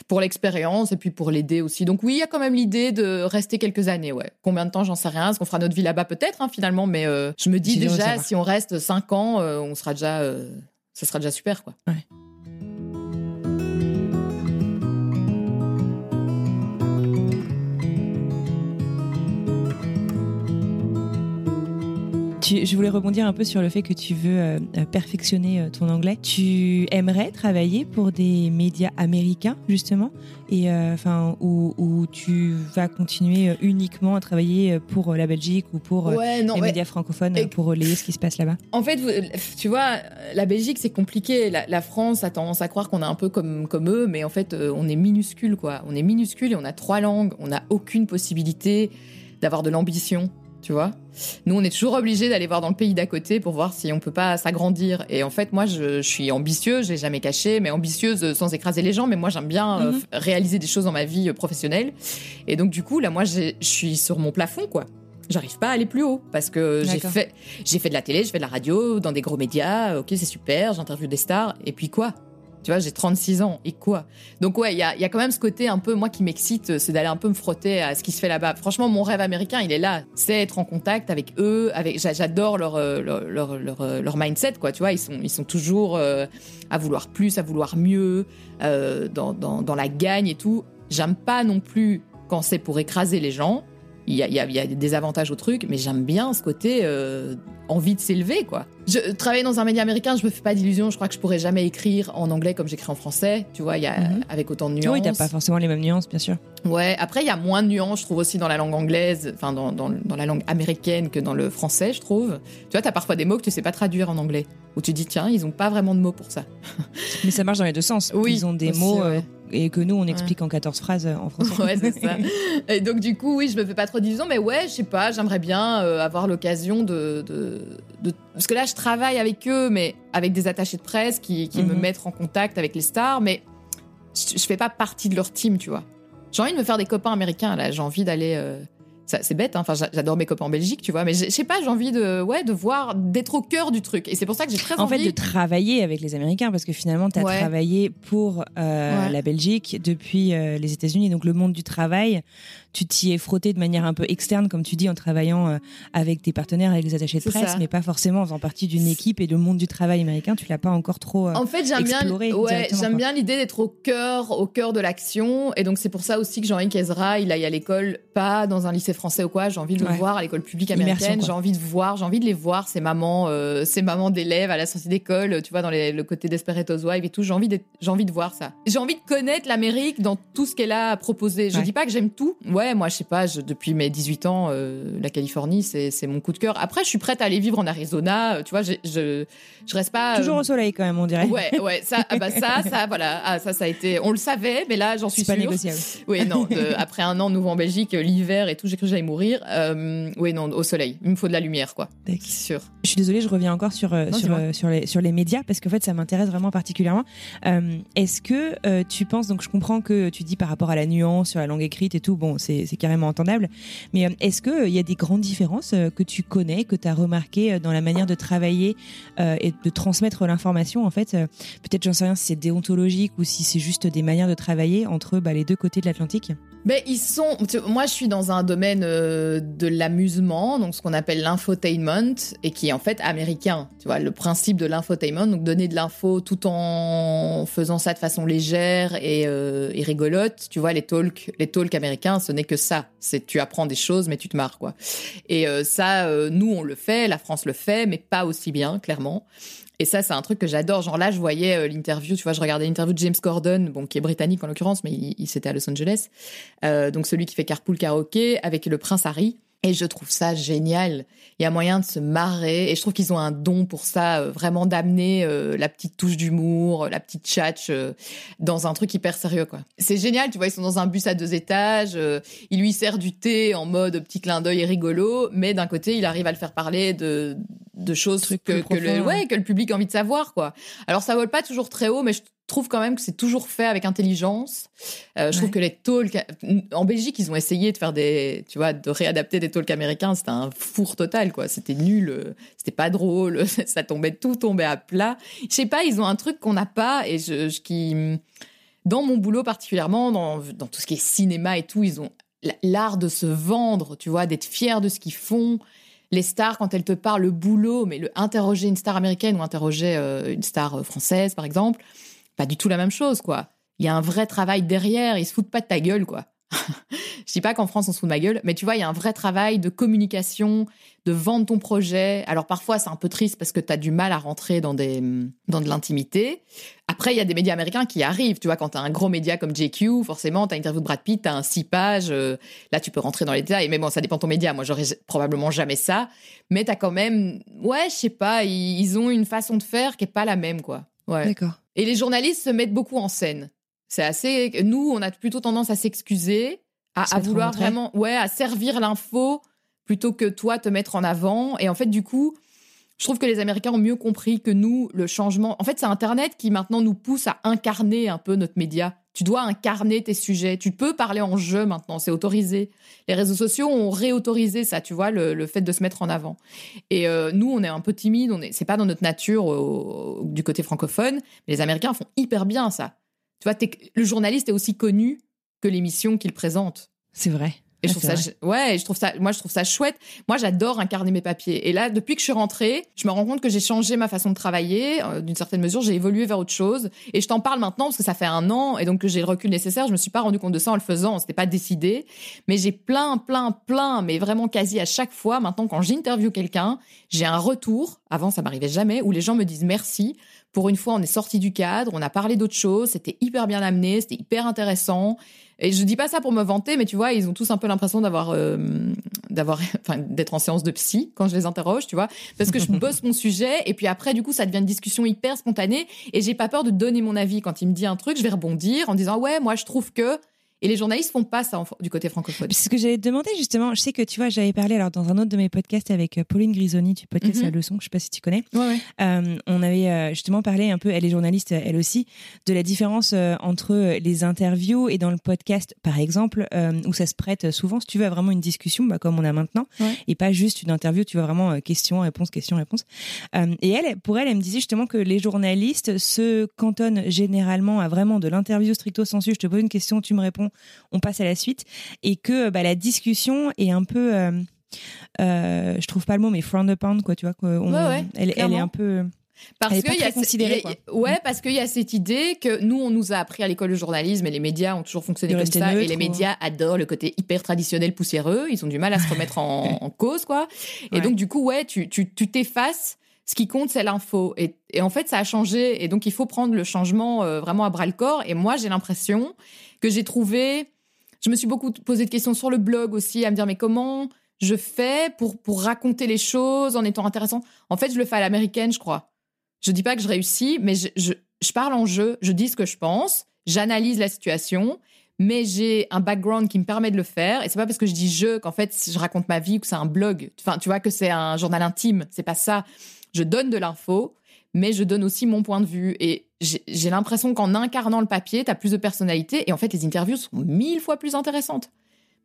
pour l'expérience et puis pour l'aider aussi. Donc, oui, il y a quand même l'idée de rester quelques années, ouais. Combien de temps, j'en sais rien. Est-ce qu'on fera notre vie là-bas, peut-être, hein, finalement, mais euh, je me dis déjà, si on reste cinq ans, euh, on sera déjà. ça sera déjà super, quoi. Tu- je voulais rebondir un peu sur le fait que tu veux euh, perfectionner euh, ton anglais. Tu aimerais travailler pour des médias américains justement, et euh, enfin où, où tu vas continuer uniquement à travailler pour la Belgique ou pour Ouais, non, les ouais. médias francophones Et- pour relayer ce qui se passe là-bas? En fait, vous- tu vois, la Belgique, c'est compliqué. La, la France a tendance à croire qu'on est un peu comme, comme eux, mais en fait, on est minuscule, quoi. On est minuscule et on a trois langues. On n'a aucune possibilité d'avoir de l'ambition. Tu vois? Nous, on est toujours obligé d'aller voir dans le pays d'à côté pour voir si on peut pas s'agrandir. Et en fait, moi, je, suis ambitieuse, je l'ai jamais caché, mais ambitieuse sans écraser les gens. Mais moi, j'aime bien euh, Mhm. réaliser des choses dans ma vie euh, professionnelle. Et donc, du coup, là, moi, je suis sur mon plafond, quoi. J'arrive pas à aller plus haut parce que j'ai fait, j'ai fait de la télé, j'ai fait de la radio, dans des gros médias. Ok, c'est super, j'interviewe des stars. Et puis quoi? Tu vois, j'ai 36 ans. Et quoi? Donc ouais, il y a, quand même ce côté un peu, moi, qui m'excite, c'est d'aller un peu me frotter à ce qui se fait là-bas. Franchement, mon rêve américain, il est là. C'est être en contact avec eux. J'adore leur, euh, leur, leur, leur, euh, leur mindset, quoi. Tu vois, ils sont, ils sont toujours euh, à vouloir plus, à vouloir mieux, dans, dans, dans la gagne et tout. J'aime pas non plus quand c'est pour écraser les gens. Il y a, y y des avantages au truc, mais j'aime bien ce côté euh, envie de s'élever, quoi. Je travaille dans un média américain, je me fais pas d'illusions. Je crois que je pourrais jamais écrire en anglais comme j'écris en français. Tu vois, il y a Mhm. avec autant de nuances. Oui, t'as pas forcément les mêmes nuances, bien sûr. Ouais, après, il y a moins de nuances, je trouve aussi dans la langue anglaise, enfin, dans, dans, dans la langue américaine que dans le français, je trouve. Tu vois, t'as parfois des mots que tu sais pas traduire en anglais, où tu dis, tiens, ils ont pas vraiment de mots pour ça. Mais ça marche dans les deux sens. Oui, Ils ont des aussi, mots ouais. euh, et que nous, on explique en 14 phrases euh, en français. Ouais, c'est ça. Et donc, du coup, oui, je me fais pas trop d'illusions, mais ouais, je sais pas, j'aimerais bien euh, avoir l'occasion de, de, de- Parce que là, je travaille avec eux, mais avec des attachés de presse qui, qui me Mhm. mettent en contact avec les stars, mais je, je fais pas partie de leur team, tu vois. J'ai envie de me faire des copains américains, là, j'ai envie d'aller. euh, C'est bête, hein. enfin j'a- j'adore mes copains en Belgique, tu vois, mais je sais pas, j'ai envie de, ouais, de voir, d'être au cœur du truc. Et c'est pour ça que j'ai très En envie. fait, de travailler avec les Américains, parce que finalement, tu as Ouais. travaillé pour euh, Ouais. la Belgique depuis euh, les États-Unis. Donc, le monde du travail, tu t'y es frotté de manière un peu externe, comme tu dis, en travaillant euh, avec tes partenaires, avec les attachés de presse, ça. mais pas forcément en faisant partie d'une équipe. Et le monde du travail américain, tu l'as pas encore trop. En fait, j'aime bien, ouais, j'aime l'idée d'être au cœur, au cœur de l'action. Et donc, c'est pour ça aussi que j'ai envie qu'Ezra, il aille à l'école, pas dans un lycée français ou quoi. J'ai envie de le Ouais. voir à l'école publique américaine. J'ai envie de voir, j'ai envie de les voir, ces mamans, euh, ces mamans d'élèves à la sortie d'école, tu vois, dans les- le côté Desperate Housewives et tout. J'ai envie j'ai envie de voir ça. J'ai envie de connaître l'Amérique dans tout ce qu'elle a à proposer. Je Ouais. dis pas que j'aime tout. Ouais, moi, je sais pas, je- depuis mes 18 ans, euh, la Californie, c'est mon coup de cœur. Après, je suis prête à aller vivre en Arizona. euh, Tu vois, je, je reste pas. Toujours euh, au soleil, quand même, on dirait. Ouais, ouais, ça, ah bah ça, ça, voilà, ah, ça, ça a été, on le savait, mais là, j'en suis pas sûre. négociable. Oui, non, de- après un an nouveau en Belgique, l'hiver et tout, j'ai cru que j'allais mourir. Euh, oui, non, au soleil, il me faut de la lumière, quoi. D'accord. C'est sûr. Je suis désolée, je reviens encore sur, euh, Non, sur, euh, sur, les, sur les médias parce qu'en fait, ça m'intéresse vraiment particulièrement. Euh, Est-ce que tu penses, donc je comprends que tu dis par rapport à la nuance sur la langue écrite et tout, bon, c'est carrément entendable, mais est-ce qu'il il y a des grandes différences que tu connais, que tu as remarquées dans la manière de travailler et de transmettre l'information En fait, peut-être, j'en sais rien si c'est déontologique ou si c'est juste des manières de travailler entre bah, les deux côtés de l'Atlantique? Mais ils sont. Moi, je suis dans un domaine euh, de l'amusement, donc ce qu'on appelle l'infotainment, et qui est en fait américain. Tu vois, le principe de l'infotainment, donc donner de l'info tout en faisant ça de façon légère et, euh, et rigolote. Tu vois, les talks, les talks américains, ce n'est que ça. C'est tu apprends des choses, mais tu te marres, quoi. Et euh, ça, nous, on le fait, la France le fait, mais pas aussi bien, clairement. Et ça, c'est un truc que j'adore. Genre là, je voyais euh, l'interview, tu vois, je regardais l'interview de James Corden, bon, qui est britannique en l'occurrence, mais il, il c'était à Los Angeles. Euh, donc celui qui fait Carpool Karaoke avec le prince Harry. Et je trouve ça génial. Il y a moyen de se marrer. Et je trouve qu'ils ont un don pour ça, euh, vraiment d'amener euh, la petite touche d'humour, la petite tchatch euh, dans un truc hyper sérieux, quoi. C'est génial, tu vois, ils sont dans un bus à deux étages. euh, il lui sert du thé en mode petit clin d'œil et rigolo. Mais d'un côté, il arrive à le faire parler de, de choses Trucs que, que le, ouais. que le public a envie de savoir, quoi. Alors, ça vole pas toujours très haut, mais je trouve quand même que c'est toujours fait avec intelligence. Euh, je trouve Ouais. que les talks en Belgique, ils ont essayé de faire des, tu vois, de réadapter des talks américains. C'était un four total, quoi. C'était nul, euh, c'était pas drôle, ça tombait tout tombait à plat. Je sais pas, ils ont un truc qu'on n'a pas et je, je- qui, dans mon boulot particulièrement, dans, dans tout ce qui est cinéma et tout, ils ont l'art de se vendre, tu vois, d'être fiers de ce qu'ils font. Les stars, quand elles te parlent le boulot, mais le interroger une star américaine ou interroger euh, une star française, par exemple, pas du tout la même chose, quoi. Il y a un vrai travail derrière, ils se foutent pas de ta gueule, quoi. Je dis pas qu'en France on se fout de ma gueule, mais tu vois, il y a un vrai travail de communication, de vendre ton projet. Alors parfois c'est un peu triste parce que tu as du mal à rentrer dans des dans de l'intimité. Après il y a des médias américains qui arrivent, tu vois, quand tu as un gros média comme JQ, forcément tu as interview de Brad Pitt, tu as un six pages, euh, là tu peux rentrer dans les détails, mais bon, ça dépend de ton média. Moi, j'aurais probablement jamais ça, mais tu as quand même ouais, je sais pas, ils, ils ont une façon de faire qui est pas la même quoi. Ouais. D'accord. Et les journalistes se mettent beaucoup en scène. C'est assez. Nous, on a plutôt tendance à s'excuser, à, vouloir vraiment, ouais, à servir l'info plutôt que toi te mettre en avant. Et en fait, du coup, je trouve que les Américains ont mieux compris que nous le changement. En fait, c'est Internet qui maintenant nous pousse à incarner un peu notre média. Tu dois incarner tes sujets. Tu peux parler en jeu maintenant, c'est autorisé. Les réseaux sociaux ont réautorisé ça, tu vois, le, fait de se mettre en avant. Et euh, nous, on est un peu timide, on est, c'est pas dans notre nature du côté francophone, mais les Américains font hyper bien ça. Tu vois, le journaliste est aussi connu que l'émission qu'il présente. C'est vrai. Et je ah, trouve ça, ouais, je trouve ça, moi, je trouve ça chouette. Moi, j'adore incarner mes papiers. Et là, depuis que je suis rentrée, je me rends compte que j'ai changé ma façon de travailler. Euh, d'une certaine mesure, j'ai évolué vers autre chose. Et je t'en parle maintenant parce que ça fait un an et donc que j'ai le recul nécessaire. Je me suis pas rendu compte de ça en le faisant. C'était pas décidé. Mais j'ai plein, plein, plein, mais vraiment quasi à chaque fois, maintenant, quand j'interviewe quelqu'un, j'ai un retour. Avant, ça m'arrivait jamais où les gens me disent merci. Pour une fois, on est sorti du cadre. On a parlé d'autre chose. C'était hyper bien amené. C'était hyper intéressant. Et je dis pas ça pour me vanter, mais tu vois, ils ont tous un peu l'impression d'avoir, euh, d'avoir, enfin, d'être en séance de psy quand je les interroge, tu vois, parce que je bosse mon sujet et puis après, du coup, ça devient une discussion hyper spontanée et j'ai pas peur de donner mon avis. Quand il me dit un truc, je vais rebondir en disant ouais, moi je trouve que et les journalistes font pas ça du côté francophone. Ce que j'allais te demander justement. Je sais que tu vois, j'avais parlé alors dans un autre de mes podcasts avec euh, Pauline Grisoni du podcast mhm. La Leçon. Je sais pas si tu connais. Ouais, euh, on avait euh, justement parlé un peu, elle est journaliste, elle aussi, de la différence entre les interviews et dans le podcast, par exemple, où ça se prête souvent, si tu veux, à vraiment une discussion, bah, comme on a maintenant, et pas juste une interview. Tu vois vraiment question, réponse, question, réponse. et elle, pour elle, elle me disait justement que les journalistes se cantonnent généralement à vraiment de l'interview stricto sensu. Je te pose une question, tu me réponds on passe à la suite, et que bah, la discussion est un peu, euh, euh, je trouve pas le mot, mais frowned upon, quoi, tu vois, elle, est un peu. Parce qu'il y a, ouais, parce qu'il y a cette idée que nous, on nous a appris à l'école de journalisme et les médias ont toujours fonctionné comme ça. et les médias adorent le côté hyper traditionnel, poussiéreux. Ils ont du mal à se remettre en, cause, quoi. Et donc, du coup, ouais, tu, tu, tu t'effaces ce qui compte, c'est l'info. Et, en fait, ça a changé. Et donc, il faut prendre le changement euh, vraiment à bras le corps. Et moi, j'ai l'impression que j'ai trouvé. Je me suis beaucoup posé de questions sur le blog aussi, à me dire, mais comment je fais pour, pour raconter les choses en étant intéressant? En fait, je le fais à l'américaine, je crois. Je dis pas que je réussis, mais je, je, je parle en jeu, je dis ce que je pense, j'analyse la situation mais j'ai un background qui me permet de le faire. Et c'est pas parce que je dis je qu'en fait je raconte ma vie ou que c'est un blog. Enfin, tu vois que c'est un journal intime. C'est pas ça. Je donne de l'info, mais je donne aussi mon point de vue. Et j'ai l'impression qu'en incarnant le papier, tu as plus de personnalité. Et en fait, les interviews sont mille fois plus intéressantes.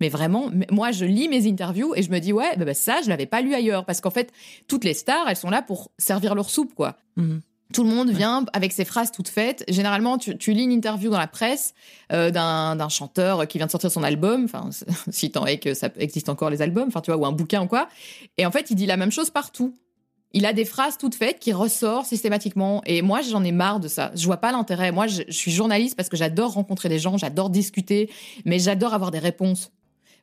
Mais vraiment, moi, je lis mes interviews et je me dis, ouais, bah, bah ça, je l'avais pas lu ailleurs. Parce qu'en fait, toutes les stars, elles sont là pour servir leur soupe, quoi. Mhm. Tout le monde vient avec ses phrases toutes faites. Généralement, tu, lis une interview dans la presse euh, d'un chanteur qui vient de sortir son album, enfin, si tant est que ça existe encore les albums, enfin, tu vois, ou un bouquin ou quoi. Et en fait, il dit la même chose partout il a des phrases toutes faites qui ressortent systématiquement. Et moi, j'en ai marre de ça. Je vois pas l'intérêt. Moi, je, suis journaliste parce que j'adore rencontrer des gens, j'adore discuter, mais j'adore avoir des réponses.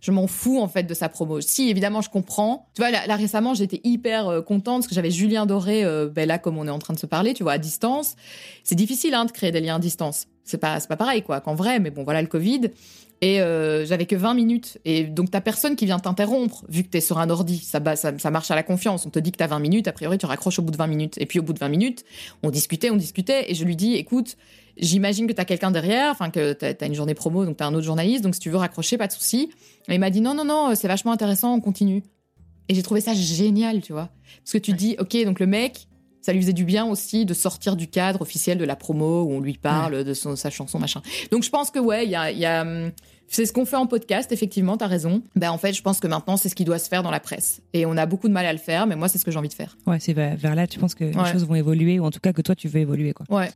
Je m'en fous en fait de sa promo. Si évidemment je comprends. Tu vois là, récemment j'étais hyper euh, contente parce que j'avais Julien Doré euh, ben là comme on est en train de se parler, tu vois à distance. C'est difficile hein, de créer des liens à distance. C'est pas c'est pas pareil quoi qu'en vrai mais bon voilà le Covid. Et euh, j'avais que 20 minutes. Et donc, t'as personne qui vient t'interrompre, vu que t'es sur un ordi. Ça, ça, ça marche à la confiance. On te dit que t'as 20 minutes, a priori, tu raccroches au bout de 20 minutes. Et puis, au bout de 20 minutes, on discutait, on discutait. Et je lui dis, écoute, j'imagine que t'as quelqu'un derrière, enfin, que t'as as une journée promo, donc t'as un autre journaliste. Donc, si tu veux raccrocher, pas de souci. Et il m'a dit, non, non, non, c'est vachement intéressant, on continue. Et j'ai trouvé ça génial, tu vois. Parce que tu dis, OK, donc le mec, ça lui faisait du bien aussi de sortir du cadre officiel de la promo où on lui parle de son, sa chanson, machin. Donc je pense que ouais, il y a, y a hum, c'est ce qu'on fait en podcast, effectivement, t'as raison. Ben, en fait, je pense que maintenant, c'est ce qui doit se faire dans la presse. Et on a beaucoup de mal à le faire, mais moi, c'est ce que j'ai envie de faire. Ouais, c'est vers là, tu penses que les choses vont évoluer, ou en tout cas que toi, tu veux évoluer, quoi. Ouais.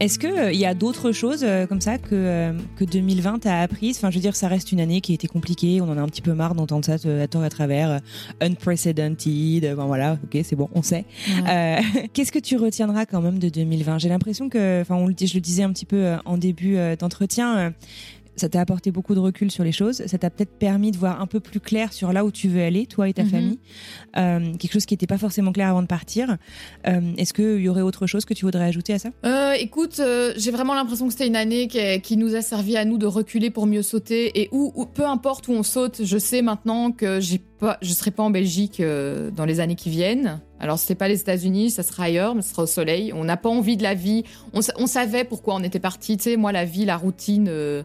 Est-ce qu'il euh, il y a d'autres choses euh, comme ça que, euh, que 2020 a apprises? Enfin, je veux dire, ça reste une année qui a été compliquée. On en a un petit peu marre d'entendre ça à tort à travers. unprecedented. Bon, voilà, ok, c'est bon, on sait. Qu'est-ce que tu retiendras quand même de 2020 J'ai l'impression que, enfin, je le disais un petit peu en début d'entretien ça t'a apporté beaucoup de recul sur les choses. Ça t'a peut-être permis de voir un peu plus clair sur là où tu veux aller, toi et ta Mhm. famille. Euh, quelque chose qui n'était pas forcément clair avant de partir. Euh, Est-ce qu'il y aurait autre chose que tu voudrais ajouter à ça? Euh, écoute, j'ai vraiment l'impression que c'était une année qui, qui nous a servi à nous de reculer pour mieux sauter. Et où, où- peu importe où on saute, je sais maintenant que j'ai pas, je serai pas en Belgique dans les années qui viennent. Alors c'est pas les États-Unis, ça sera ailleurs, mais ce sera au soleil. On n'a pas envie de la vie. On, sa- on savait pourquoi on était parti. Tu sais, moi la vie, la routine. euh,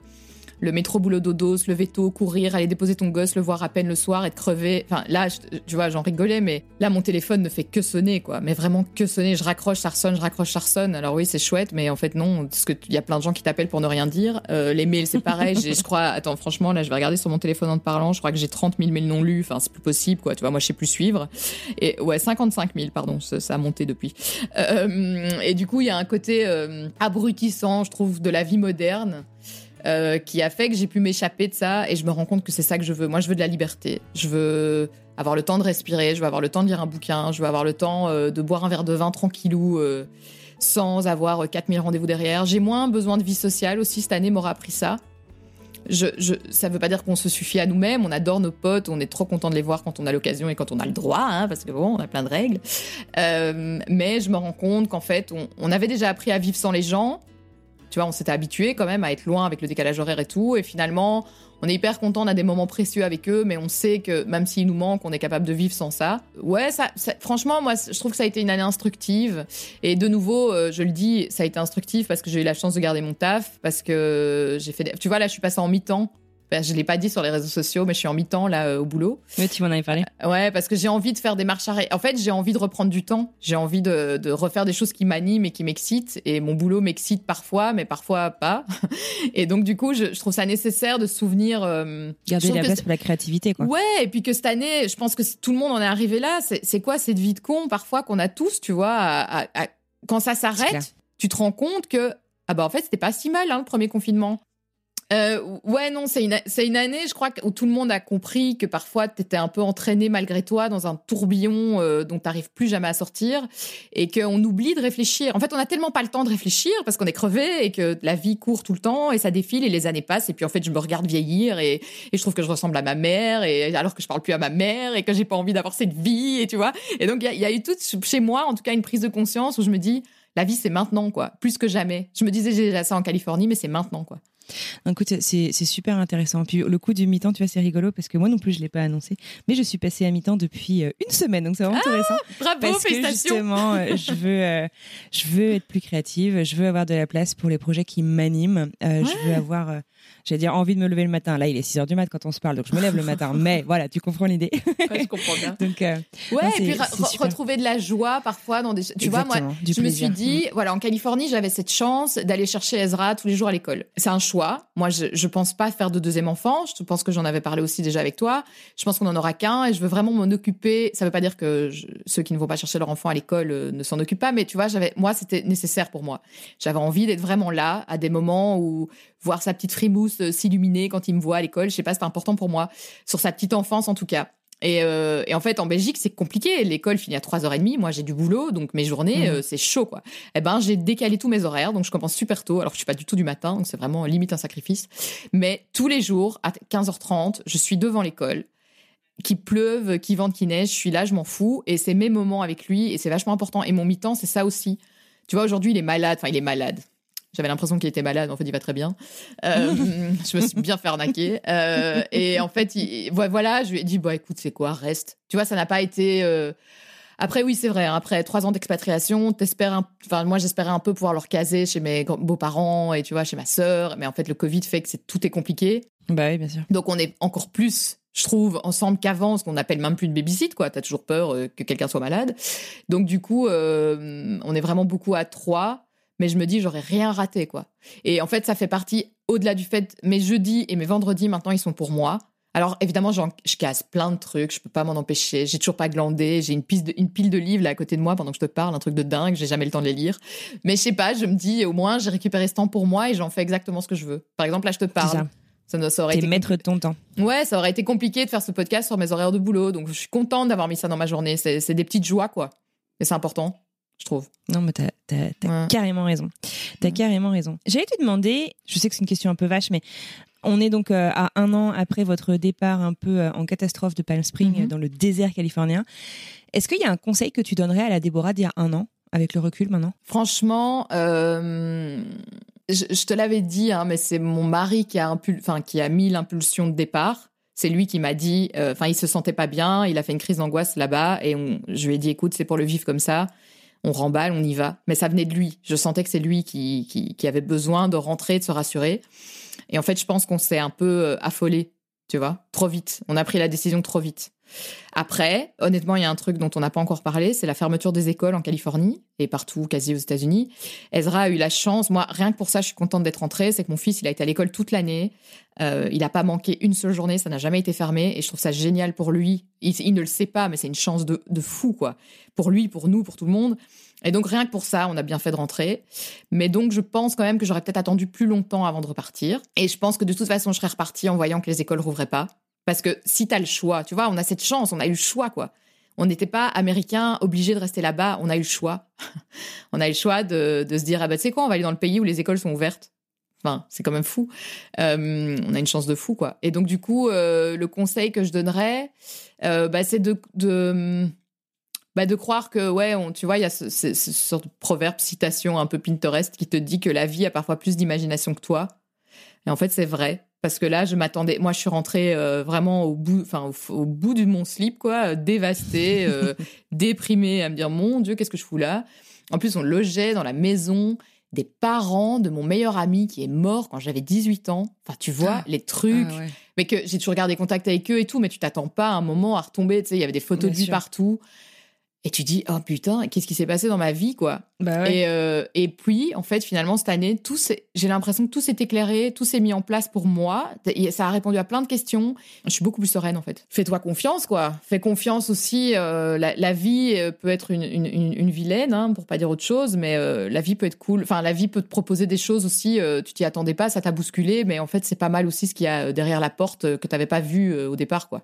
le métro boulot dodo, se lever tôt, courir, aller déposer ton gosse, le voir à peine le soir, être crevé. Enfin, là, tu vois, j'en rigolais, mais là, mon téléphone ne fait que sonner, quoi. Mais vraiment que sonner. Je raccroche, ça ressonne, je raccroche, ça ressonne. Alors oui, c'est chouette, mais en fait, non, parce qu'il y a plein de gens qui t'appellent pour ne rien dire. Euh, les mails, c'est pareil. Je crois, attends, franchement, là, je vais regarder sur mon téléphone en te parlant. Je crois que j'ai 30 000 mails non lus. Enfin, c'est plus possible, quoi. Tu vois, moi, je sais plus suivre. Et ouais, 55 000, pardon. Ça, ça a monté depuis. Euh, et du coup, il y a un côté euh, abrutissant, je trouve, de la vie moderne euh, qui a fait que j'ai pu m'échapper de ça et je me rends compte que c'est ça que je veux. Moi, je veux de la liberté. Je veux avoir le temps de respirer, je veux avoir le temps de lire un bouquin, je veux avoir le temps euh, de boire un verre de vin tranquillou euh, sans avoir euh, 4000 rendez-vous derrière. J'ai moins besoin de vie sociale aussi. Cette année m'aura appris ça. Ça veut pas dire qu'on se suffit à nous-mêmes. On adore nos potes, on est trop content de les voir quand on a l'occasion et quand on a le droit, hein, parce que bon, on a plein de règles. Mais je me rends compte qu'en fait, on avait déjà appris à vivre sans les gens. Tu vois, on s'était habitué quand même à être loin avec le décalage horaire et tout. Et finalement, on est hyper content, on a des moments précieux avec eux, mais on sait que même s'il nous manque, on est capable de vivre sans ça. Ouais, ça- franchement, moi, je trouve que ça a été une année instructive. Et de nouveau, euh, je le dis, ça a été instructif parce que j'ai eu la chance de garder mon taf, parce que j'ai fait. des- Tu vois, là, je suis passée en mi-temps. Ben, je l'ai pas dit sur les réseaux sociaux, mais je suis en mi-temps là euh, au boulot. Oui, tu m'en avais parlé. Ouais, parce que j'ai envie de faire des marches arrière. En fait, j'ai envie de reprendre du temps. J'ai envie de, de refaire des choses qui m'animent et qui m'excitent. Et mon boulot m'excite parfois, mais parfois pas. Et donc, du coup, je, je trouve ça nécessaire de se souvenir. euh, Garder la place pour la créativité, quoi. Ouais, et puis que cette année, je pense que tout le monde en est arrivé là. C'est quoi cette vie de con parfois qu'on a tous, tu vois à- à- à- Quand ça s'arrête, tu te rends compte que ah bah en fait c'était pas si mal hein, le premier confinement. Euh, ouais, non, c'est une, une année, je crois, où tout le monde a compris que parfois, tu étais un peu entraîné malgré toi dans un tourbillon euh, dont tu plus jamais à sortir et qu'on oublie de réfléchir. En fait, on n'a tellement pas le temps de réfléchir parce qu'on est crevé et que la vie court tout le temps et ça défile et les années passent. Et puis, en fait, je me regarde vieillir et, je trouve que je ressemble à ma mère et alors que je parle plus à ma mère et que j'ai pas envie d'avoir cette vie et tu vois. Et donc, il y, a- il y a eu tout chez moi, en tout cas, une prise de conscience où je me dis, la vie, c'est maintenant, quoi. Plus que jamais. Je me disais, j'ai déjà ça en Californie, mais c'est maintenant, quoi. Écoute, c'est super intéressant. Puis le coup du mi-temps, tu vois, c'est rigolo parce que moi non plus, je l'ai pas annoncé, mais je suis passée à mi-temps depuis euh, une semaine, donc c'est vraiment intéressant. Bravo, Parce que justement, euh, je veux, euh, je veux être plus créative, je veux avoir de la place pour les projets qui m'animent, euh, je veux avoir, j'allais dire, envie de me lever le matin. Là, il est 6 heures du mat quand on se parle, donc je me lève le matin. Mais voilà, tu comprends l'idée. Ouais, je comprends bien. Donc, euh, Ouais, Non, et puis re- retrouver de la joie parfois dans des. Tu vois, moi, je me suis dit, voilà, en Californie, j'avais cette chance d'aller chercher Ezra tous les jours à l'école. C'est un choix. Moi, je, je pense pas faire de deuxième enfant. Je pense que j'en avais parlé aussi déjà avec toi. Je pense qu'on en aura qu'un et je veux vraiment m'en occuper. Ça veut pas dire que je- ceux qui ne vont pas chercher leur enfant à l'école euh, ne s'en occupent pas, mais tu vois, j'avais, moi, c'était nécessaire pour moi. J'avais envie d'être vraiment là à des moments où voir sa petite frimousse euh, s'illuminer quand il me voit à l'école. Je sais pas, c'était important pour moi. Sur sa petite enfance, en tout cas. Et, euh, et en fait, en Belgique, c'est compliqué. L'école finit à 3h30. Moi, j'ai du boulot, donc mes journées, Mhm. euh, c'est chaud, quoi. Eh ben, j'ai décalé tous mes horaires, donc je commence super tôt, alors que je suis pas du tout du matin, donc c'est vraiment limite un sacrifice. Mais tous les jours, à 15h30, je suis devant l'école. Qu'il pleuve, qu'il vente, qu'il neige, je suis là, je m'en fous. Et c'est mes moments avec lui, et c'est vachement important. Et mon mi-temps, c'est ça aussi. Tu vois, aujourd'hui, il est malade. Enfin, il est malade. J'avais l'impression qu'il était malade. En fait, il va très bien. Euh, je me suis bien fait arnaquer. Euh, et en fait, il- vo- voilà, je lui ai dit, bah écoute, c'est quoi, reste. Tu vois, ça n'a pas été. euh, Après, oui, c'est vrai. hein, Après trois ans d'expatriation, t'espères. un- Enfin, moi, j'espérais un peu pouvoir le recaser chez mes beaux-parents et tu vois, chez ma sœur. Mais en fait, le Covid fait que tout est compliqué. Bah oui, bien sûr. Donc on est encore plus, je trouve, ensemble qu'avant, ce qu'on appelle même plus de babysit, quoi. T'as toujours peur euh, que quelqu'un soit malade. Donc du coup, euh, on est vraiment beaucoup à trois. Mais je me dis, j'aurais rien raté, quoi. Et en fait, ça fait partie, au-delà du fait, mes jeudis et mes vendredis, maintenant, ils sont pour moi. Alors évidemment, j'en- je casse plein de trucs, je peux pas m'en empêcher. J'ai toujours pas glandé, j'ai une, pile de livres là à côté de moi pendant que je te parle, un truc de dingue, j'ai jamais le temps de les lire. Mais je sais pas, je me dis au moins j'ai récupéré ce temps pour moi et j'en fais exactement ce que je veux. Par exemple, là je te parle. ça. Ça, ne- ça aurait été maître de ton temps. Ouais, ça aurait été compliqué de faire ce podcast sur mes horaires de boulot. Donc, je suis contente d'avoir mis ça dans ma journée. C'est c'est des petites joies, quoi. Et c'est important, je trouve. Non, mais t'as Ouais. carrément raison. T'as Ouais. carrément raison. J'allais te demander, je sais que c'est une question un peu vache, mais On est donc à un an après votre départ un peu en catastrophe de Palm Springs Mhm. dans le désert californien. Est-ce qu'il y a un conseil que tu donnerais à la Déborah d'il y a un an, avec le recul maintenant? Franchement, euh, je, je te l'avais dit, hein, mais c'est mon mari qui a, impul- qui a mis l'impulsion de départ. C'est lui qui m'a dit, euh, enfin, il se sentait pas bien, il a fait une crise d'angoisse là-bas, et on- je lui ai dit, écoute, c'est pour le vivre comme ça, on remballe, on y va. Mais ça venait de lui. Je sentais que c'est lui qui, qui, avait besoin de rentrer, de se rassurer. Et en fait, je pense qu'on s'est un peu euh, affolé, tu vois, trop vite. On a pris la décision trop vite. Après, honnêtement, il y a un truc dont on n'a pas encore parlé, c'est la fermeture des écoles en Californie et partout, quasi aux États-Unis. Ezra a eu la chance, moi, rien que pour ça, je suis contente d'être rentrée, c'est que mon fils, il a été à l'école toute l'année. Euh, il n'a pas manqué une seule journée, ça n'a jamais été fermé et je trouve ça génial pour lui. Il, il ne le sait pas, mais c'est une chance de, de fou, quoi. Pour lui, pour nous, pour tout le monde. Et donc, rien que pour ça, on a bien fait de rentrer. Mais donc, je pense quand même que j'aurais peut-être attendu plus longtemps avant de repartir. Et je pense que de toute façon, je serais repartie en voyant que les écoles rouvraient pas. Parce que si tu as le choix, tu vois, on a cette chance, on a eu le choix, quoi. On n'était pas américains obligés de rester là-bas, on a eu le choix. on a eu le choix de, de se dire, ah bah tu sais quoi, on va aller dans le pays où les écoles sont ouvertes. Enfin, c'est quand même fou. Euh, on a une chance de fou, quoi. Et donc, du coup, euh, le conseil que je donnerais, euh, bah, c'est de, de, bah, de croire que, ouais, on, tu vois, il y a ce, ce, ce sorte de proverbe, citation un peu Pinterest qui te dit que la vie a parfois plus d'imagination que toi. Et en fait, c'est vrai. Parce que là, je m'attendais. Moi, je suis rentrée euh, vraiment au bout, enfin, au, au bout de mon slip, quoi, euh, dévastée, euh, déprimée, à me dire mon Dieu, qu'est-ce que je fous là? En plus, on logeait dans la maison des parents de mon meilleur ami qui est mort quand j'avais 18 ans. Enfin, tu vois, Ah. les trucs. Ah ouais. Mais que j'ai toujours gardé contact avec eux et tout, mais tu t'attends pas à un moment à retomber. Tu sais, il y avait des photos Bien de lui sûr. partout. Et tu dis, oh putain, qu'est-ce qui s'est passé dans ma vie, quoi Bah ouais. et, euh, et puis, en fait, finalement, cette année, j'ai l'impression que tout s'est éclairé, tout s'est mis en place pour moi. Et Ça a répondu à plein de questions. Je suis beaucoup plus sereine, en fait. Fais-toi confiance, quoi. Fais confiance aussi. euh, la, la vie euh, peut être une, une, une, une vilaine, hein, pour pas dire autre chose, mais euh, la vie peut être cool. Enfin, la vie peut te proposer des choses aussi. tu t'y attendais pas, ça t'a bousculé, mais en fait, c'est pas mal aussi ce qu'il y a derrière la porte que t'avais pas vu au départ, quoi.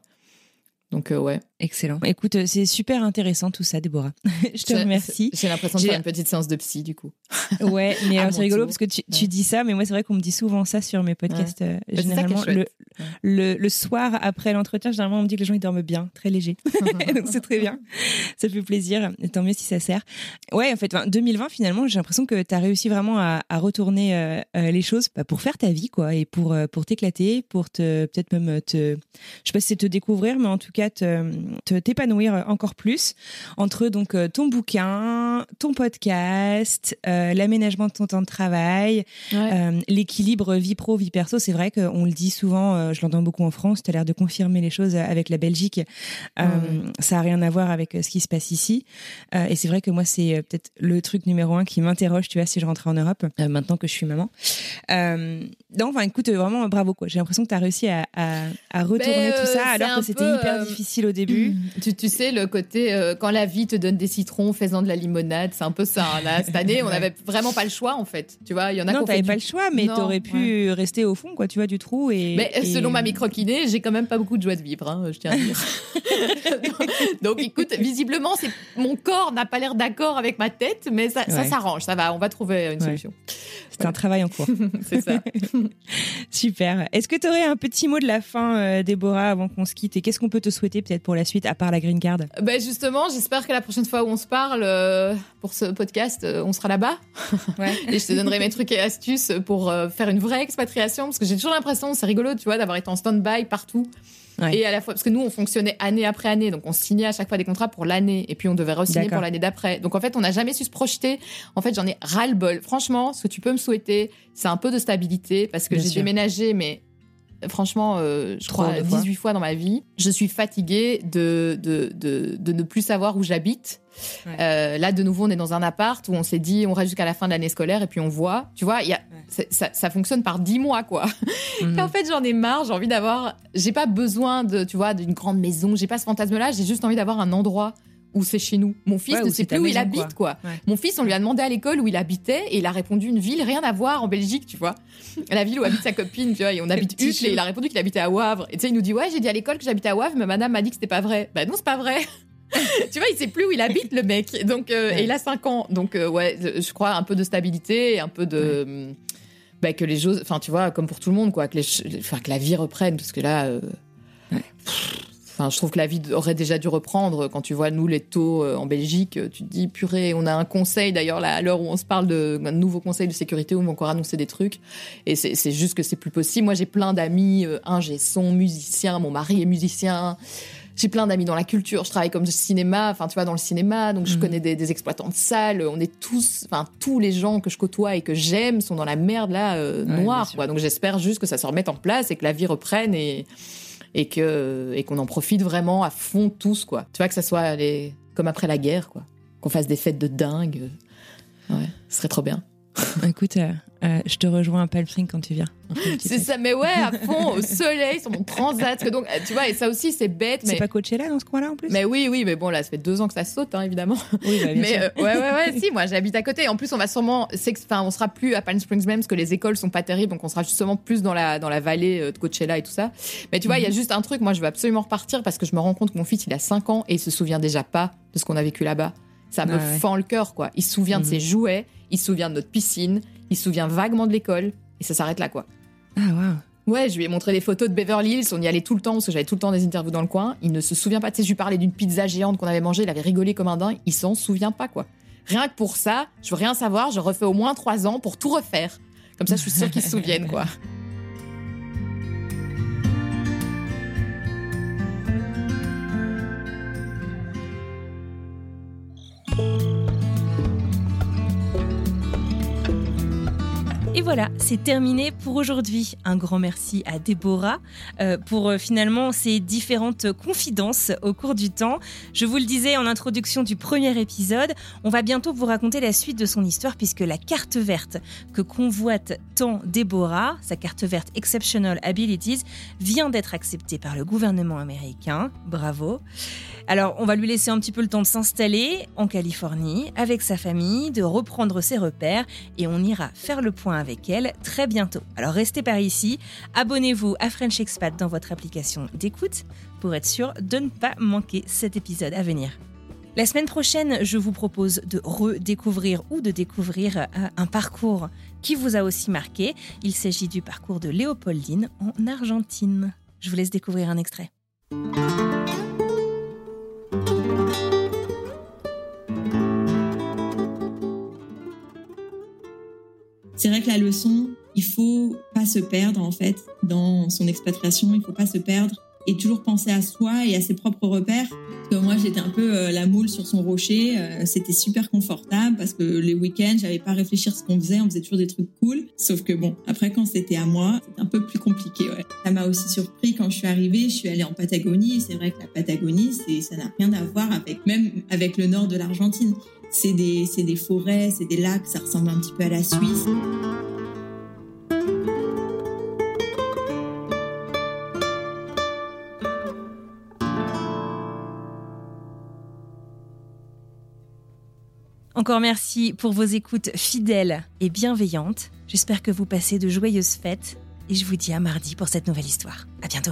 Donc, ouais. Excellent. Écoute, euh, c'est super intéressant tout ça, Déborah. je te remercie. J'ai l'impression de faire une petite séance de psy, du coup. Ouais, mais À euh, c'est rigolo parce que tu, dis ça, mais moi c'est vrai qu'on me dit souvent ça sur mes podcasts. euh, est généralement, le, chouette. le, le soir après l'entretien, généralement on me dit que les gens ils dorment bien, très léger. Donc c'est très bien. Ça fait plaisir. Et tant mieux si ça sert. Ouais, en fait, enfin, 2020 finalement, j'ai l'impression que tu as réussi vraiment à, à retourner euh, euh, les choses bah, pour faire ta vie, quoi, et pour pour t'éclater, pour te peut-être même te, je sais pas si c'est te découvrir, mais en tout cas te- t'épanouir encore plus entre donc euh, ton bouquin, ton podcast, euh, l'aménagement de ton temps de travail, Ouais. euh, l'équilibre vie pro vie perso. C'est vrai qu'on le dit souvent, euh, je l'entends beaucoup en France. Tu as l'air de confirmer les choses avec la Belgique. Euh, Ouais. Ça a rien à voir avec euh, ce qui se passe ici. Euh, et c'est vrai que moi, c'est euh, peut-être le truc numéro un qui m'interroge, tu vois, si je rentrais en Europe, euh, maintenant que je suis maman. Euh, non, enfin, écoute, euh, vraiment, bravo, quoi. J'ai l'impression que tu as réussi à, à, à retourner Ben, tout euh, ça, alors que c'était hyper euh, difficile au début. Tu, tu sais, le côté euh, quand la vie te donne des citrons, fais-en de la limonade, c'est un peu ça. hein. Là, cette année, on n'avait vraiment pas le choix, en fait. Tu vois, il y en a Non, t'avais du- pas le choix, mais t'aurais pu rester au fond, quoi, tu vois, du trou. Et, Mais euh, et- selon ma microkinée, j'ai quand même pas beaucoup de joie de vivre, hein, je tiens à dire. Donc, écoute, visiblement, c'est mon corps n'a pas l'air d'accord avec ma tête, mais ça, ça Ouais. s'arrange, ça va, on va trouver une Ouais. solution. C'est un travail en cours. c'est ça. Super. Est-ce que tu aurais un petit mot de la fin, euh, Déborah, avant qu'on se quitte Et qu'est-ce qu'on peut te souhaiter peut-être pour la suite, à part la green card Ben justement, j'espère que la prochaine fois où on se parle euh, pour ce podcast, euh, on sera là-bas. Ouais. Et je te donnerai mes trucs et astuces pour euh, faire une vraie expatriation, parce que j'ai toujours l'impression, c'est rigolo, tu vois, d'avoir été en stand-by partout. Ouais. Et à la fois, parce que nous, on fonctionnait année après année, donc on signait à chaque fois des contrats pour l'année, et puis on devait re-signer pour l'année d'après. Donc en fait, on n'a jamais su se projeter. En fait, j'en ai ras-le-bol. Franchement, ce que tu peux me souhaiter, c'est un peu de stabilité, parce que j'ai déménagé, mais franchement, euh, je Trop crois de fois. 18 fois dans ma vie. Je suis fatiguée de, de, de, de ne plus savoir où j'habite. Ouais. Euh, là, de nouveau, on est dans un appart où on s'est dit, on reste jusqu'à la fin de l'année scolaire et puis on voit. Tu vois, y a, ça, ça fonctionne par 10 mois, quoi. Mhm. Et en fait, j'en ai marre. J'ai envie d'avoir. J'ai pas besoin de, tu vois, d'une grande maison. J'ai pas ce fantasme-là. J'ai juste envie d'avoir un endroit où c'est chez nous. Mon fils Ouais, ne sait plus où il habite, quoi. Ouais. Mon fils, on lui a demandé à l'école où il habitait et il a répondu une ville, rien à voir en Belgique, tu vois. La ville où habite sa copine, tu vois. Et on habite Uccle et il a répondu qu'il habitait à Wavre. Et tu sais, il nous dit, ouais, j'ai dit à l'école que j'habitais à Wavre, mais madame m'a dit que c'était pas vrai. Bah non, c'est pas vrai. tu vois, il sait plus où il habite, le mec. Donc, euh, Ouais. et il a 5 ans. Donc, euh, ouais, je crois un peu de stabilité et un peu de. bah, que les choses, enfin tu vois, comme pour tout le monde, quoi, que, les, que la vie reprenne, parce que là, euh, enfin, je trouve que la vie aurait déjà dû reprendre. Quand tu vois nous les taux euh, en Belgique, euh, tu te dis purée, on a un conseil d'ailleurs là à l'heure où on se parle de un nouveau conseil de sécurité où on va encore annoncer des trucs, et c'est juste que c'est plus possible. Moi j'ai plein d'amis, un j'ai son musicien, mon mari est musicien j'ai plein d'amis dans la culture, je travaille comme cinéma, enfin tu vois dans le cinéma, donc je mhm. connais des, exploitants de salles, on est tous, enfin tous les gens que je côtoie et que j'aime sont dans la merde là euh, noire, quoi. Donc j'espère juste que ça se remette en place et que la vie reprenne et et que et qu'on en profite vraiment à fond tous quoi. Tu vois que ça soit les, comme après la guerre quoi, qu'on fasse des fêtes de dingue. Ouais, ce serait trop bien. Écoute, euh, euh, je te rejoins à Palm quand tu viens. C'est ça, mais ouais, à fond, au soleil, sur mon transat. Donc, euh, tu vois, et ça aussi, c'est bête. C'est pas Coachella dans ce coin-là en plus? Mais oui, oui, mais bon, là, ça fait deux ans que ça saute, hein, évidemment. Oui, bah, mais ouais, ouais, ouais, si, moi, j'habite à côté. En plus, on va sûrement. Enfin, on sera plus à Palm Springs même, parce que les écoles sont pas terribles, donc on sera justement plus dans la, dans la vallée de Coachella et tout ça. Mais tu vois, il y a mhm. juste un truc, moi, je veux absolument repartir parce que je me rends compte que mon fils, il a 5 ans et il se souvient déjà pas de ce qu'on a vécu là-bas. Ça me fend le cœur, quoi. Il se souvient de mhm. ses jouets, il se souvient de notre piscine, il se souvient vaguement de l'école, et ça s'arrête là, quoi. Ah, waouh. Ouais, je lui ai montré des photos de Beverly Hills, on y allait tout le temps, parce que j'avais tout le temps des interviews dans le coin. Il ne se souvient pas, tu sais, je lui parlais d'une pizza géante qu'on avait mangée, il avait rigolé comme un dingue, il s'en souvient pas, quoi. Rien que pour ça, je veux rien savoir, je refais au moins trois ans pour tout refaire. Comme ça, je suis sûre qu'il se souvienne, quoi. Et voilà, c'est terminé pour aujourd'hui. Un grand merci à Déborah euh, pour euh, finalement ces différentes confidences au cours du temps. Je vous le disais en introduction du premier épisode, on va bientôt vous raconter la suite de son histoire puisque la carte verte que convoite tant Déborah, sa carte verte Exceptional Abilities, vient d'être acceptée par le gouvernement américain. Bravo. Alors, on va lui laisser un petit peu le temps de s'installer en Californie avec sa famille, de reprendre ses repères et on ira faire le point avec elle très bientôt. Alors, restez par ici, abonnez-vous à French Expat dans votre application d'écoute pour être sûr de ne pas manquer cet épisode à venir. La semaine prochaine, je vous propose de redécouvrir ou de découvrir euh, un parcours qui vous a aussi marqué. Il s'agit du parcours de Léopoldine en Argentine. Je vous laisse découvrir un extrait. C'est vrai que la leçon, il faut pas se perdre en fait dans son expatriation, il faut pas se perdre et toujours penser à soi et à ses propres repères. Parce que moi, j'étais un peu euh, la moule sur son rocher. Euh, c'était super confortable parce que les week-ends, j'avais pas à réfléchir ce qu'on faisait. On faisait toujours des trucs cool. Sauf que bon, après, quand c'était à moi, c'était un peu plus compliqué. Ça m'a aussi surpris quand je suis arrivée. Je suis allée en Patagonie. C'est vrai que la Patagonie, ça n'a rien à voir avec même avec le nord de l'Argentine. C'est des, forêts, c'est des lacs, ça ressemble un petit peu à la Suisse. Encore merci pour vos écoutes fidèles et bienveillantes. J'espère que vous passez de joyeuses fêtes et je vous dis à mardi pour cette nouvelle histoire. À bientôt.